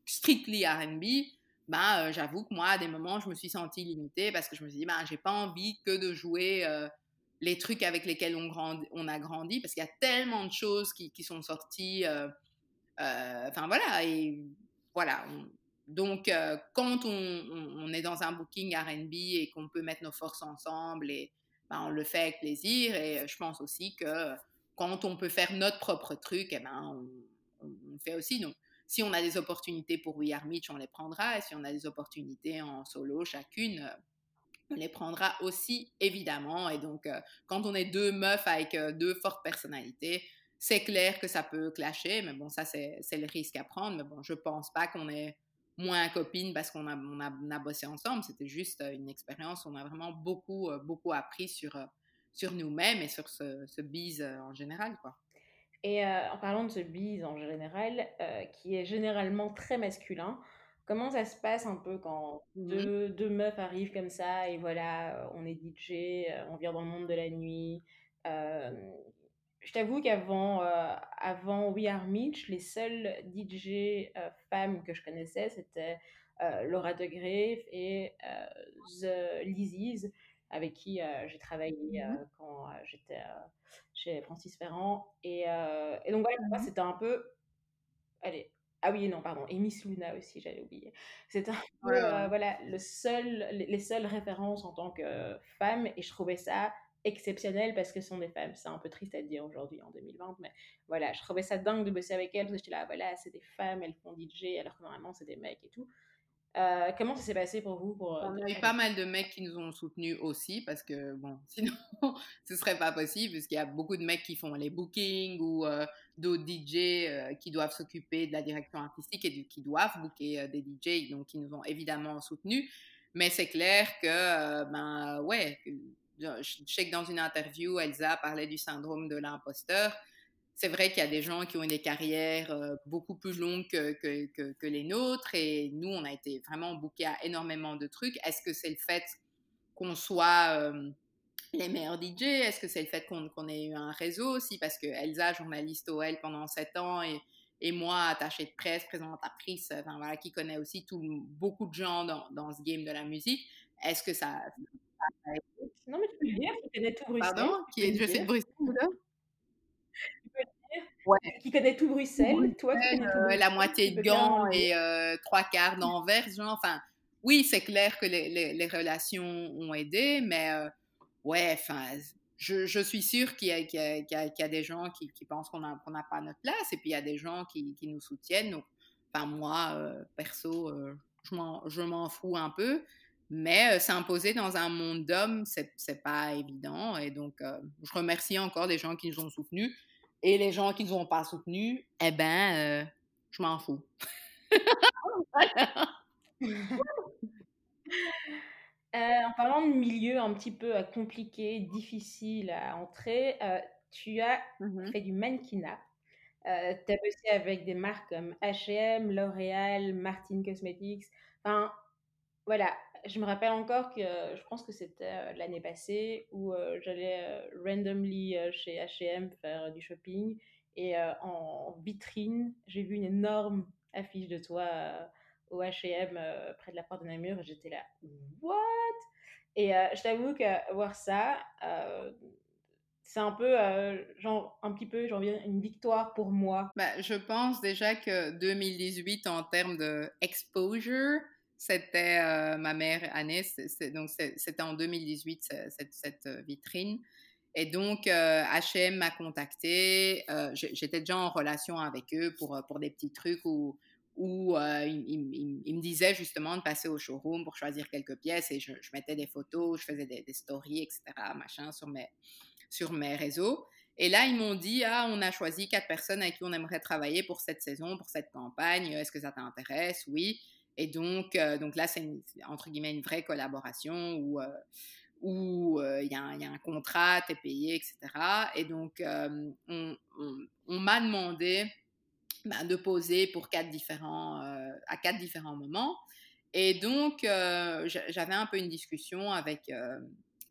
strictly RB, ben, j'avoue que moi, à des moments, je me suis sentie limitée parce que je me suis dit, ben, j'ai pas envie que de jouer les trucs avec lesquels on, grandi, on a grandi parce qu'il y a tellement de choses qui sont sorties. Enfin voilà, et voilà. donc, quand on, est dans un booking RB et qu'on peut mettre nos forces ensemble, et, ben, on le fait avec plaisir. Et je pense aussi que quand on peut faire notre propre truc, et eh ben, on, on, fait aussi. Donc, si on a des opportunités pour We Are Mitch, on les prendra. Et si on a des opportunités en solo, chacune, on les prendra aussi, évidemment. Et donc, quand on est deux meufs avec deux fortes personnalités, c'est clair que ça peut clasher, mais bon, ça, c'est le risque à prendre. Mais bon, je pense pas qu'on est moins copines parce qu'on a, on a, bossé ensemble. C'était juste euh, une expérience. On a vraiment beaucoup, euh, beaucoup appris sur, euh, sur nous-mêmes et sur ce, ce bise en général, quoi. Et en parlant de ce bise en général, qui est généralement très masculin, comment ça se passe un peu quand mmh deux, deux, meufs arrivent comme ça et voilà, on est DJ, on vient dans le monde de la nuit, je t'avoue qu'avant euh, avant We Are Mitch, les seules DJ euh, femmes que je connaissais, c'était euh, Laura De et The Lizzie's, avec qui j'ai travaillé mmh quand j'étais chez Francis Ferrand. Et, et donc voilà, moi, mmh c'était un peu... Allez, ah oui, non, pardon. Et Miss Luna aussi, j'allais oublier. C'était un peu, voilà, le seul, les, seules références en tant que femme. Et je trouvais ça exceptionnelles parce que ce sont des femmes. C'est un peu triste à dire aujourd'hui en 2020, mais voilà, je trouvais ça dingue de bosser avec elles parce que j'étais là, voilà, c'est des femmes, elles font DJ alors que normalement c'est des mecs et tout. Euh, comment ça s'est passé pour vous pour, euh, On a eu pas mal de mecs qui nous ont soutenus aussi parce que bon, sinon ce serait pas possible parce qu'il y a beaucoup de mecs qui font les bookings ou euh, d'autres DJ qui doivent s'occuper de la direction artistique et qui doivent booker des DJ donc qui nous ont évidemment soutenus. Mais c'est clair que ben ouais, je sais que dans une interview, Elsa parlait du syndrome de l'imposteur. C'est vrai qu'il y a des gens qui ont des carrières euh, beaucoup plus longues que, les nôtres et nous, on a été vraiment bouqués à énormément de trucs. Est-ce que c'est le fait qu'on soit euh, les meilleurs DJ Est-ce que c'est le fait qu'on ait eu un réseau aussi? Parce que Elsa, journaliste OL pendant sept ans et, moi, attachée de presse, présentatrice, enfin, voilà, qui connaît aussi beaucoup de gens dans ce game de la musique, est-ce que ça, non, mais tu peux le dire, qui connaît tout Bruxelles. Pardon? Qui est, je sais de Bruxelles, là? Tu peux le dire ouais. Qui connaît tout Bruxelles, toi qui connais tout euh, La moitié de Gand et euh, trois quarts d'Anvers, genre, enfin, oui, c'est clair que les, les, les, relations ont aidé, mais euh, ouais, enfin, je, je, suis sûre qu'il y, y, y, y, a des gens qui, qui pensent qu'on n'a qu'on pas notre place, et puis il y a des gens qui, qui nous soutiennent. Donc, enfin, moi, euh, perso, je m'en fous un peu. Mais s'imposer dans un monde d'hommes, c'est pas évident. Et donc, je remercie encore les gens qui nous ont soutenus. Et les gens qui ne nous ont pas soutenus, eh ben, je m'en fous. en parlant de milieu un petit peu compliqué, difficile à entrer, tu as mmh fait du mannequinat. tu as bossé avec des marques comme H&M, L'Oréal, Martin Cosmetics. Enfin, voilà, je me rappelle encore que je pense que c'était l'année passée où j'allais randomly chez H&M faire du shopping et en vitrine, j'ai vu une énorme affiche de toi au H&M près de la porte de Namur et j'étais là what? Et je t'avoue que voir ça c'est un peu genre un petit peu j'en une victoire pour moi. Bah, je pense déjà que 2018 en termes de exposure c'était euh, ma mère Agnès, donc c'était en 2018 cette, euh, vitrine. Et donc H&M m'a contacté. Euh, j'étais déjà en relation avec eux pour pour des petits trucs où où ils, me disaient justement de passer au showroom pour choisir quelques pièces et je, mettais des photos, je faisais des, des, stories, etc. machin sur mes sur mes réseaux. Et là, ils m'ont dit, ah, on a choisi quatre personnes avec qui on aimerait travailler pour cette saison, pour cette campagne. Est-ce que ça t'intéresse? Oui. Et donc, euh, donc là, c'est entre guillemets une vraie collaboration où euh, où euh, il y, a un contrat, tu es payé, etc. Et donc, on, m'a demandé ben, de poser pour quatre différents, à quatre différents moments. Et donc, j'avais un peu une discussion avec,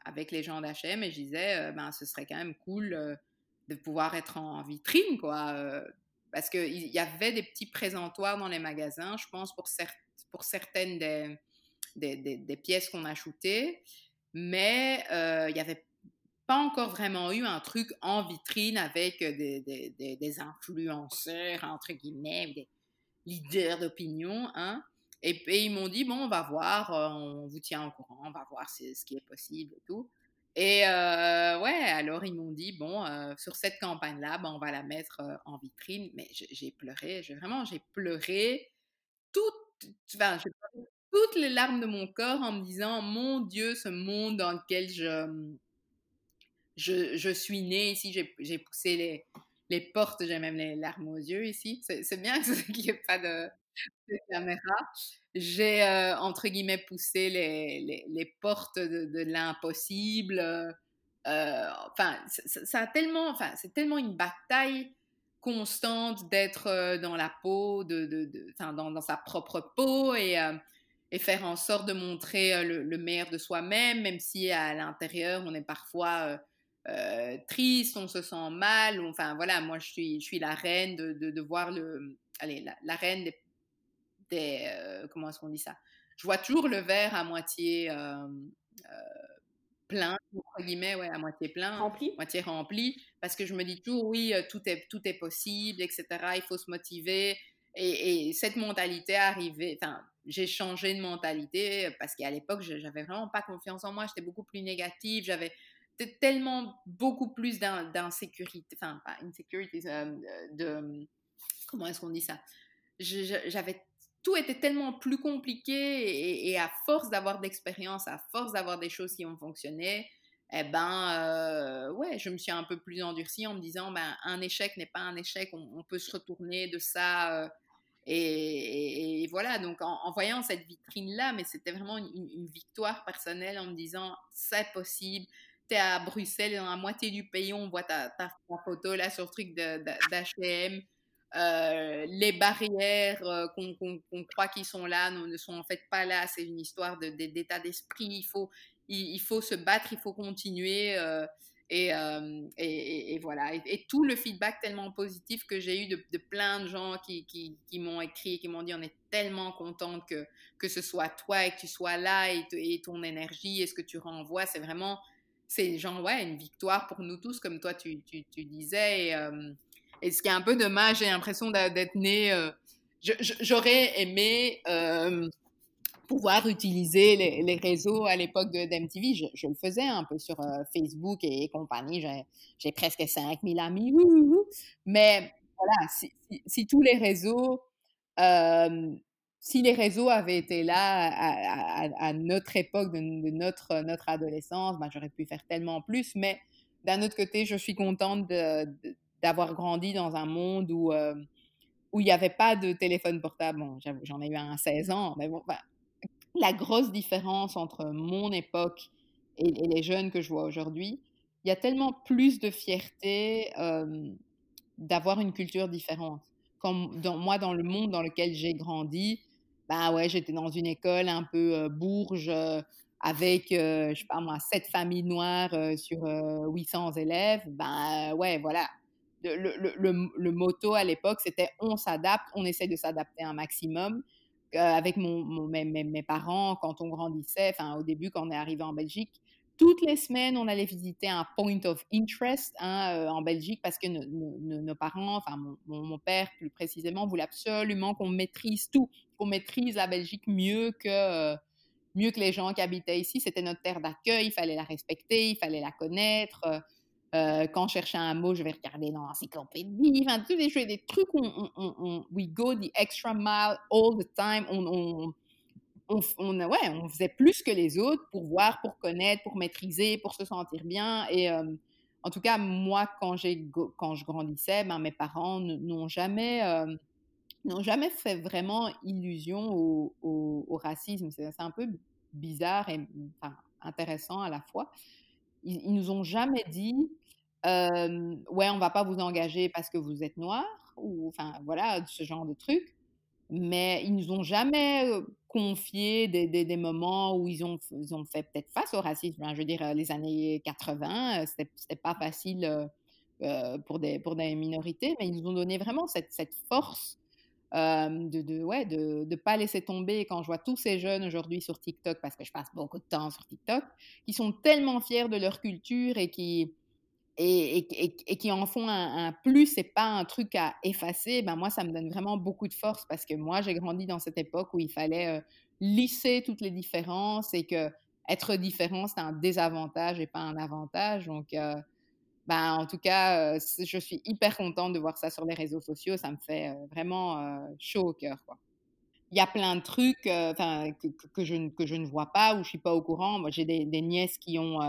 avec les gens d'H&M et je disais, ben, ce serait quand même cool de pouvoir être en vitrine, quoi. parce qu'il y avait des petits présentoirs dans les magasins, je pense, pour certains pour certaines des, des, pièces qu'on a shootées, mais euh, il n'y avait pas encore vraiment eu un truc en vitrine avec des, influenceurs, entre guillemets, des leaders d'opinion. Hein? Et, puis ils m'ont dit, bon, on va voir, euh, on vous tient au courant, on va voir ce qui est possible et tout. Et euh, ouais, alors ils m'ont dit, bon, sur cette campagne-là, ben, on va la mettre en vitrine. Mais j'ai pleuré, vraiment, j'ai pleuré toute toutes les larmes de mon corps en me disant, mon Dieu, ce monde dans lequel je, je, je suis née ici, j'ai poussé les, les portes, j'ai même les larmes aux yeux ici. C'est bien qu'il n'y ait pas de, caméra. J'ai, euh, entre guillemets, poussé les, les, les portes de, l'impossible. Euh, enfin, ça, a tellement, enfin, c'est tellement une bataille constante d'être euh, dans la peau, de, de, dans, sa propre peau et, euh, et, faire en sorte de montrer euh, le, meilleur de soi-même, même si à l'intérieur on est parfois triste, on se sent mal. Enfin voilà, moi je suis, je suis la reine de, de voir le, allez, la, reine des, des comment est-ce qu'on dit ça? Je vois toujours le verre à moitié plein, entre guillemets, ouais, à moitié plein, rempli? moitié rempli, parce que je me dis toujours, oui, euh, tout est, tout est possible, etc. Il faut se motiver. Et, cette mentalité arrivée, enfin, j'ai changé de mentalité parce qu'à l'époque, j'avais vraiment pas confiance en moi, j'étais beaucoup plus négative, j'avais tellement beaucoup plus d'insécurité, enfin, pas insécurité, euh, de, comment est-ce qu'on dit ça? J'avais tout était tellement plus compliqué et, à force d'avoir d'expérience, à force d'avoir des choses qui ont fonctionné, eh ben, euh, ouais, je me suis un peu plus endurcie en me disant, ben, un échec n'est pas un échec, on, peut se retourner de ça. Euh, et, voilà, donc en, voyant cette vitrine-là, mais c'était vraiment une, victoire personnelle en me disant, c'est possible. Tu es à Bruxelles, dans la moitié du pays, on voit ta, ta, photo là sur le truc d'H&M. Euh, les barrières euh, qu'on croit qu'ils sont là ne, sont en fait pas là. C'est une histoire d'état d'esprit. Il faut, il, faut se battre, il faut continuer. Euh, et, et, voilà. Et, tout le feedback tellement positif que j'ai eu de, plein de gens qui, qui, m'ont écrit, qui m'ont dit on est tellement contente que, que ce soit toi et que tu sois là et, ton énergie et ce que tu renvoies, c'est vraiment, c'est genre, ouais, une victoire pour nous tous, comme toi tu, tu, tu disais. Et, et ce qui est un peu dommage, j'ai l'impression d'être née. Euh, j'aurais aimé euh, pouvoir utiliser les, réseaux à l'époque d'MTV. Je, je, le faisais un peu sur euh, Facebook et, compagnie. J'ai presque 5000 amis. Mais voilà, si, tous les réseaux, si les réseaux avaient été là à, notre époque, de, notre, notre adolescence, ben, j'aurais pu faire tellement plus. Mais d'un autre côté, je suis contente de d'avoir grandi dans un monde où euh, où il n'y avait pas de téléphone portable. Bon, j'en ai eu un à 16 ans, mais bon, la grosse différence entre mon époque et, les jeunes que je vois aujourd'hui, il y a tellement plus de fierté euh, d'avoir une culture différente. Comme dans, moi, dans le monde dans lequel j'ai grandi, bah ouais, j'étais dans une école un peu euh, bourge, avec, je sais pas moi, sept familles noires sur 800 élèves. Ben ouais, voilà, le, le, motto à l'époque, c'était on s'adapte, on essaie de s'adapter un maximum. Euh, avec mes, parents, quand on grandissait, enfin au début, quand on est arrivé en Belgique, toutes les semaines, on allait visiter un point of interest hein, euh, en Belgique parce que nos parents, enfin mon, mon, père plus précisément, voulait absolument qu'on maîtrise tout, qu'on maîtrise la Belgique mieux que, euh, mieux que les gens qui habitaient ici. C'était notre terre d'accueil, il fallait la respecter, il fallait la connaître. Euh, quand je cherche un mot, je vais regarder dans l'encyclopédie. Enfin, tous des, des trucs où on, on, we go the extra mile all the time. On, on, ouais, on faisait plus que les autres pour voir, pour connaître, pour maîtriser, pour se sentir bien. Et euh, en tout cas, moi, quand, quand je grandissais, ben, mes parents n'ont jamais, n'ont jamais fait vraiment illusion au, racisme. C'est un peu bizarre et intéressant à la fois. Ils, ils nous ont jamais dit, ouais, on va pas vous engager parce que vous êtes noir, ou enfin voilà, ce genre de truc. Mais ils nous ont jamais confié des, des, moments où ils ont, ils ont fait peut-être face au racisme. Hein. Je veux dire, les années 80, c'était pas facile pour, des, pour des minorités, mais ils nous ont donné vraiment cette, cette force de de ouais de de pas laisser tomber quand je vois tous ces jeunes aujourd'hui sur TikTok parce que je passe beaucoup de temps sur TikTok qui sont tellement fiers de leur culture et qui et, qui en font un, un plus et pas un truc à effacer, ben moi, ça me donne vraiment beaucoup de force parce que moi, j'ai grandi dans cette époque où il fallait lisser toutes les différences et que être différent, c'est un désavantage et pas un avantage. Donc, ben, en tout cas, je suis hyper contente de voir ça sur les réseaux sociaux. Ça me fait vraiment chaud au cœur. Il y a plein de trucs que, je, ne vois pas ou je suis pas au courant. Moi, j'ai des, nièces qui ont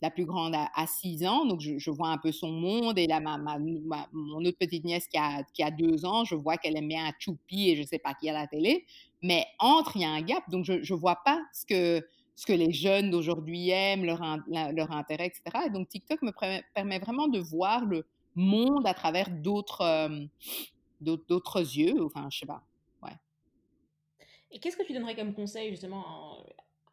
la plus grande à, 6 ans, donc je, vois un peu son monde. Et là, ma, mon autre petite nièce qui a, qui a 2 ans, je vois qu'elle aime bien un et je sais pas qui à la télé. Mais entre, il y a un gap, donc je ne vois pas ce que, ce que les jeunes d'aujourd'hui aiment, leur, leur intérêt, etc. Et donc TikTok me permet vraiment de voir le monde à travers d'autres d'autres yeux. Enfin, je sais pas. Et qu'est-ce que tu donnerais comme conseil justement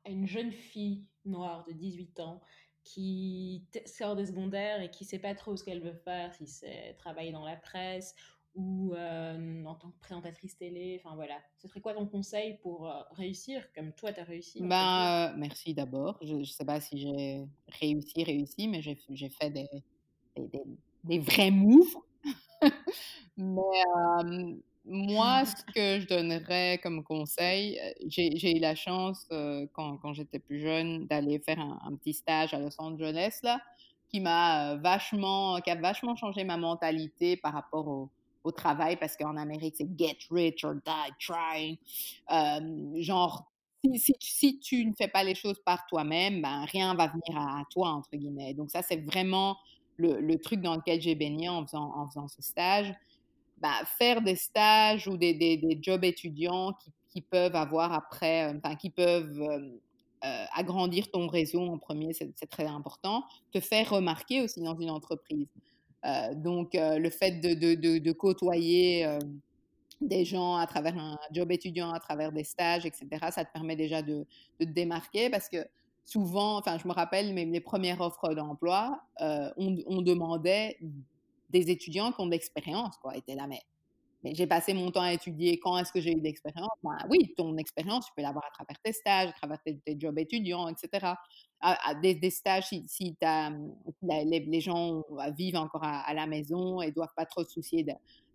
à une jeune fille noire de 18 ans qui sort des secondaires et qui sait pas trop ce qu'elle veut faire, si c'est travailler dans la presse ou en tant que présentatrice télé, enfin voilà. Ce serait quoi ton conseil pour réussir comme toi tu as réussi Ben, merci d'abord. Je ne sais pas si j'ai réussi, réussi, mais j'ai fait des, des, des, vrais moves. mais moi, ce que je donnerais comme conseil, j'ai eu la chance, quand, quand j'étais plus jeune, d'aller faire un, petit stage à Los Angeles, là, qui m'a vachement, qui a vachement changé ma mentalité par rapport au, au travail, parce qu'en Amérique, c'est get rich or die trying. genre, si, tu ne fais pas les choses par toi-même, ben, rien va venir à, toi, entre guillemets. Donc ça, c'est vraiment le, truc dans lequel j'ai baigné en faisant, ce stage. Bah, faire des stages ou des, jobs étudiants qui, qui, peuvent avoir après, euh, enfin, qui peuvent euh, euh, agrandir ton réseau en premier, c'est très important. Te faire remarquer aussi dans une entreprise. Donc, le fait de, de, de, de côtoyer des gens à travers un job étudiant, à travers des stages, etc., ça te permet déjà de, de te démarquer parce que souvent, enfin, je me rappelle, mes, les premières offres d'emploi, on, demandait des étudiants qui ont de l'expérience, quoi, étaient là, mais, j'ai passé mon temps à étudier, quand est-ce que j'ai eu d'expérience ben, Oui, ton expérience, tu peux l'avoir à travers tes stages, à travers tes, jobs étudiants, etc. Des, stages, si, si les, les, gens vivent encore à, la maison et doivent pas trop se soucier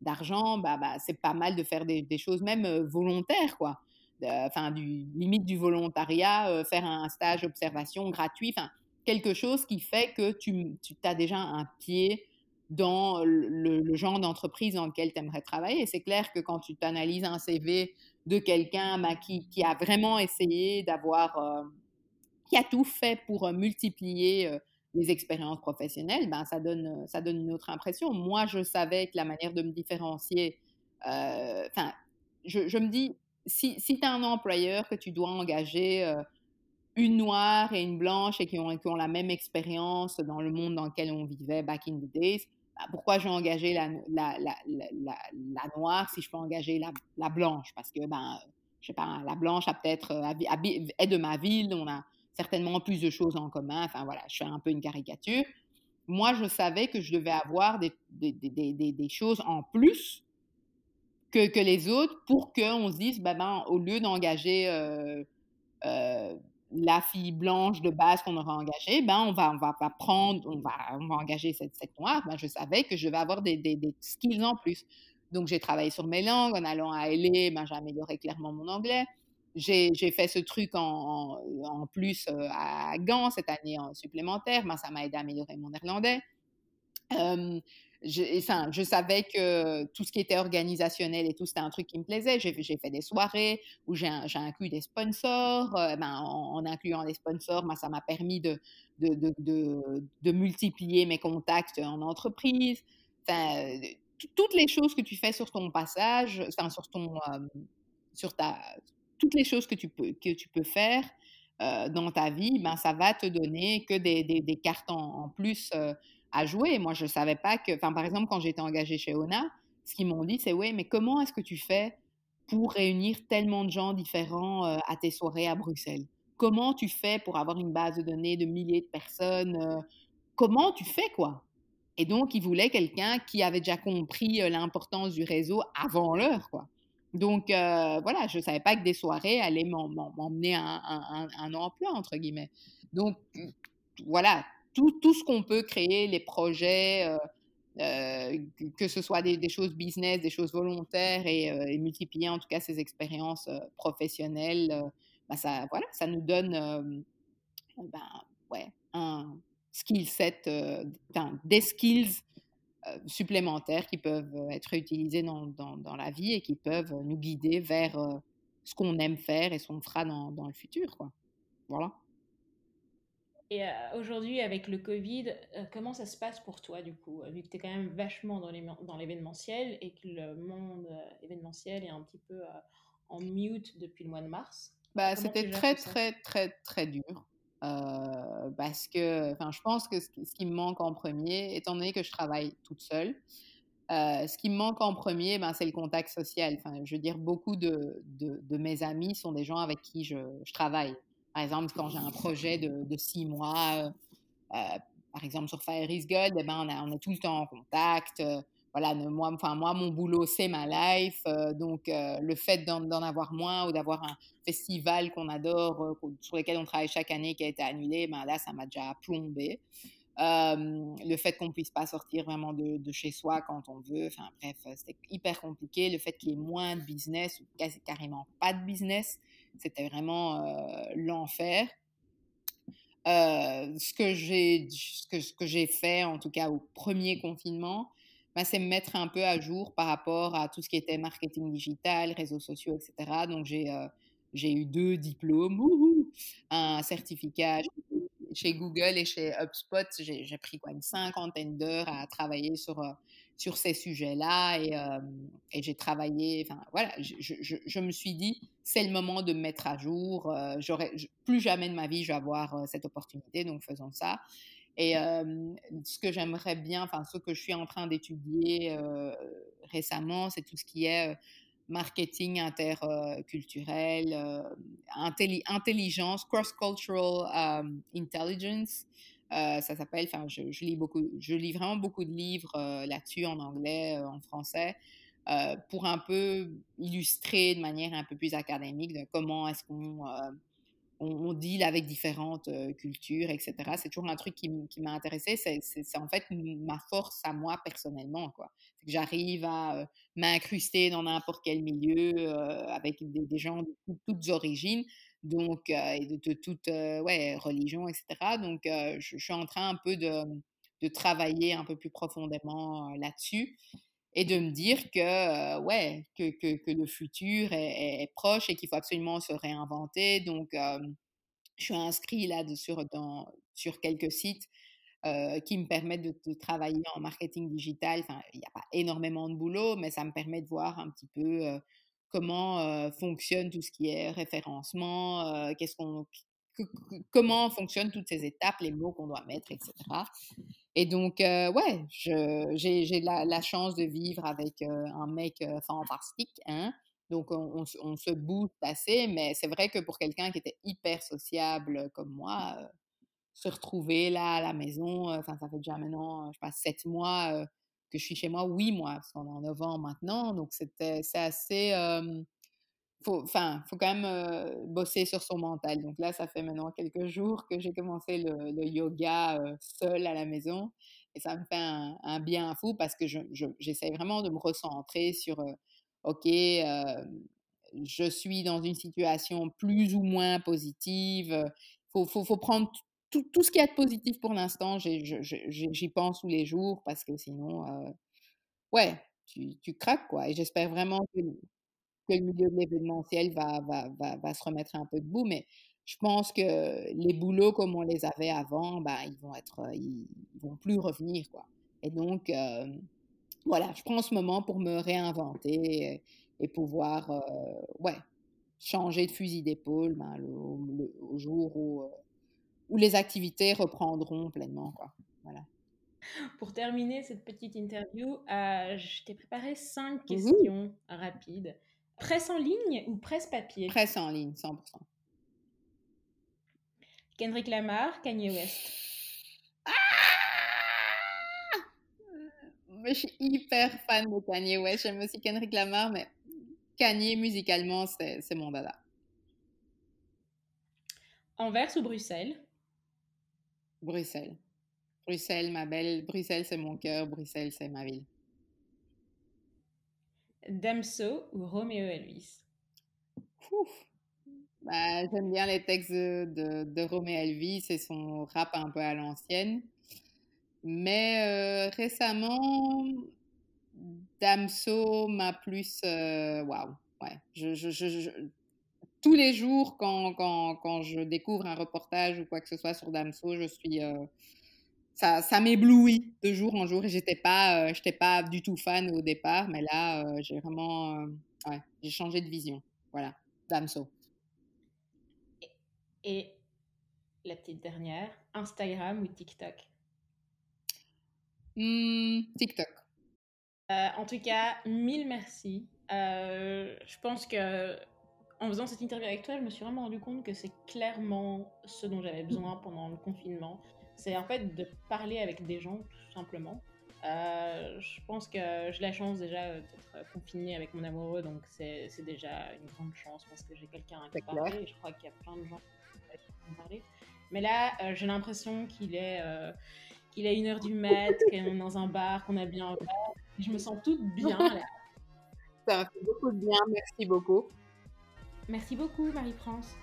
d'argent, bah, bah, c'est pas mal de faire des, choses même volontaires, quoi. Enfin, limite du volontariat, faire un stage observation gratuit, enfin, quelque chose qui fait que tu, tu as déjà un pied dans le, genre d'entreprise dans lequel tu aimerais travailler. C'est clair que quand tu t'analyses un CV de quelqu'un bah, qui, qui, a vraiment essayé d'avoir, euh, qui a tout fait pour multiplier les expériences professionnelles, ben, ça, donne, ça donne une autre impression. Moi, je savais que la manière de me différencier, enfin, je, me dis, si, si tu as un employeur que tu dois engager une noire et une blanche et qui ont, qui ont la même expérience dans le monde dans lequel on vivait back in the days, bah, pourquoi j'ai engagé la, la, la, la, noire si je peux engager la, blanche? Parce que, ben, je sais pas, la blanche a peut-être est de ma ville, on a certainement plus de choses en commun. Enfin voilà, je fais un peu une caricature. Moi, je savais que je devais avoir des, choses en plus que, les autres pour qu'on se dise, ben, ben, au lieu d'engager euh, euh, la fille blanche de base qu'on aura engagée, ben on va, on va, prendre, on va, on va engager cette, cette noire. Ben, je savais que je vais avoir des skills en plus. Donc, j'ai travaillé sur mes langues. En allant à LA, ben, j'ai amélioré clairement mon anglais. J'ai fait ce truc en, plus à Gand cette année en supplémentaire. Ben, ça m'a aidé à améliorer mon néerlandais. je, enfin, je savais que tout ce qui était organisationnel et tout, c'était un truc qui me plaisait. J'ai fait des soirées où j'ai inclus des sponsors. Ben, en, incluant des sponsors, ben, ça m'a permis de multiplier mes contacts en entreprise. Enfin, toutes les choses que tu fais sur ton passage, sur ta, toutes les choses que tu peux, que tu peux faire dans ta vie, ben, ça va te donner que des, des, cartes en, plus à jouer. Moi, je ne savais pas que, par exemple, quand j'étais engagée chez ONA, ce qu'ils m'ont dit, c'est oui, mais comment est-ce que tu fais pour réunir tellement de gens différents à tes soirées à Bruxelles? Comment tu fais pour avoir une base de données de milliers de personnes Comment tu fais quoi? Et donc, ils voulaient quelqu'un qui avait déjà compris l'importance du réseau avant l'heure, quoi. Donc, voilà, je ne savais pas que des soirées allaient m'emmener à un, emploi, entre guillemets. Donc, voilà, tout, tout ce qu'on peut créer, les projets, euh, euh, que ce soit des, choses business, des choses volontaires et, euh, multiplier en tout cas ces expériences professionnelles, bah ça, voilà, ça nous donne ben, ouais, un skill set, des skills supplémentaires qui peuvent être utilisés dans, dans, dans, la vie et qui peuvent nous guider vers ce qu'on aime faire et ce qu'on fera dans, dans le futur. Quoi. Voilà. Et euh, aujourd'hui, avec le Covid, euh, comment ça se passe pour toi, du coup, vu que tu es quand même vachement dans l'événementiel et que le monde euh, événementiel est un petit peu en mute depuis le mois de mars? Bah, C'était très, très, très, très dur. Parce que je pense que ce qui, me manque en premier, étant donné que je travaille toute seule, ce qui me manque en premier, ben, c'est le contact social. Enfin, je veux dire, beaucoup de, de, de, mes amis sont des gens avec qui je, je travaille. Par exemple, quand j'ai un projet de, six mois, euh, euh, par exemple sur Fire is Gold, eh ben, on, est tout le temps en contact. Euh, voilà, moi, enfin, moi, mon boulot, c'est ma life. donc, le fait d'en avoir moins ou d'avoir un festival qu'on adore, sur lequel on travaille chaque année, qui a été annulé, ben là, ça m'a déjà plombé. le fait qu'on puisse pas sortir vraiment de, chez soi quand on veut, enfin bref, c'était hyper compliqué. Le fait qu'il y ait moins de business ou carrément pas de business, c'était vraiment euh, l'enfer. Euh, ce que j'ai ce que, ce que j'ai fait en tout cas au premier confinement bah, c'est me mettre un peu à jour par rapport à tout ce qui était marketing digital réseaux sociaux etc donc j'ai euh, j'ai eu deux diplômes. Un certificat chez Google et chez HubSpot. J'ai pris quoi une cinquantaine d'heures à travailler sur sur ces sujets-là et, euh, j'ai travaillé, enfin voilà, je, me suis dit, c'est le moment de me mettre à jour, euh, plus jamais de ma vie je vais avoir euh, cette opportunité, donc faisons ça. Et ce que j'aimerais bien, enfin ce que je suis en train d'étudier récemment, c'est tout ce qui est marketing interculturel, intelligence, cross-cultural intelligence. Ça s'appelle, enfin, je, lis je lis vraiment beaucoup de livres là-dessus en anglais, en français, pour un peu illustrer de manière un peu plus académique comment est-ce qu'on on, deal avec différentes cultures, etc. C'est toujours un truc qui, m'a intéressé. C'est en fait ma force à moi personnellement, quoi. Que j'arrive à m'incruster dans n'importe quel milieu avec des, gens de toutes origines donc et de, de, toute ouais, religion, etc. Donc je, suis en train un peu de travailler un peu plus profondément là-dessus et de me dire que ouais que, que, le futur est, proche et qu'il faut absolument se réinventer. Donc je suis inscrit là sur, dans, sur quelques sites qui me permettent de, de, travailler en marketing digital. Enfin, il n'y a pas énormément de boulot, mais ça me permet de voir un petit peu comment fonctionne tout ce qui est référencement, qu'est-ce qu'on, comment fonctionnent toutes ces étapes, les mots qu'on doit mettre, etc. Et donc, ouais, j'ai la, chance de vivre avec un mec fantastique, hein. Donc, on, se booste assez, mais c'est vrai que pour quelqu'un qui était hyper sociable comme moi, se retrouver là à la maison, ça fait déjà maintenant, je sais pas, sept mois que je suis chez moi huit mois, parce qu'on est en novembre maintenant. Donc, c'était, c'est assez. Faut, enfin, faut quand même bosser sur son mental. Donc là, ça fait maintenant quelques jours que j'ai commencé le, yoga seul à la maison. Et ça me fait un, bien fou parce que je, j'essaie vraiment de me recentrer sur, OK, je suis dans une situation plus ou moins positive. Il faut, faut, faut, prendre tout, tout, ce qui est positif pour l'instant, j'y pense tous les jours parce que sinon, euh, ouais, tu, tu, craques quoi. Et j'espère vraiment que, que, le milieu de l'événementiel va, va, va, va, se remettre un peu debout. Mais je pense que les boulots comme on les avait avant, bah, ils vont être, ils, vont plus revenir quoi. Et donc, euh, voilà, je prends ce moment pour me réinventer et, pouvoir, euh, ouais, changer de fusil d'épaule ben, au jour où, où les activités reprendront pleinement. Quoi. Voilà. Pour terminer cette petite interview, euh, je t'ai préparé cinq questions rapides. Presse en ligne ou presse papier? Presse en ligne, 100%. Kendrick Lamar, Kanye West. Ah je suis hyper fan de Kanye West. J'aime aussi Kendrick Lamar, mais Kanye musicalement, c'est mon dada. Anvers ou Bruxelles? Bruxelles. Bruxelles, ma belle. Bruxelles, c'est mon cœur. Bruxelles, c'est ma ville. Damso ou Roméo Elvis? Bah, J'aime bien les textes de, de, Roméo Elvis et son rap un peu à l'ancienne. Mais euh, récemment, Damso m'a plus. Euh, waouh! Ouais. Je, je, tous les jours, quand, quand, quand, je découvre un reportage ou quoi que ce soit sur Damso, je suis. Euh, ça, ça m'éblouit de jour en jour et j'étais pas, j'étais pas du tout fan au départ, mais là, j'ai vraiment. ouais, j'ai changé de vision. Voilà, Damso. Et la petite dernière, Instagram ou TikTok? Mmh, TikTok. Euh, en tout cas, mille merci. Euh, je pense que en faisant cette interview avec toi, je me suis vraiment rendu compte que c'est clairement ce dont j'avais besoin pendant le confinement. C'est en fait de parler avec des gens, tout simplement. Euh, je pense que j'ai la chance déjà d'être confinée avec mon amoureux, donc c'est déjà une grande chance parce que j'ai quelqu'un à qui parler et je crois qu'il y a plein de gens qui parler. Mais là, j'ai l'impression qu'il est qu'il est une heure du mat, qu'on est dans un bar, qu'on a bien Je me sens toute bien là. Ça fait beaucoup de bien, merci beaucoup. Merci beaucoup Marie-France.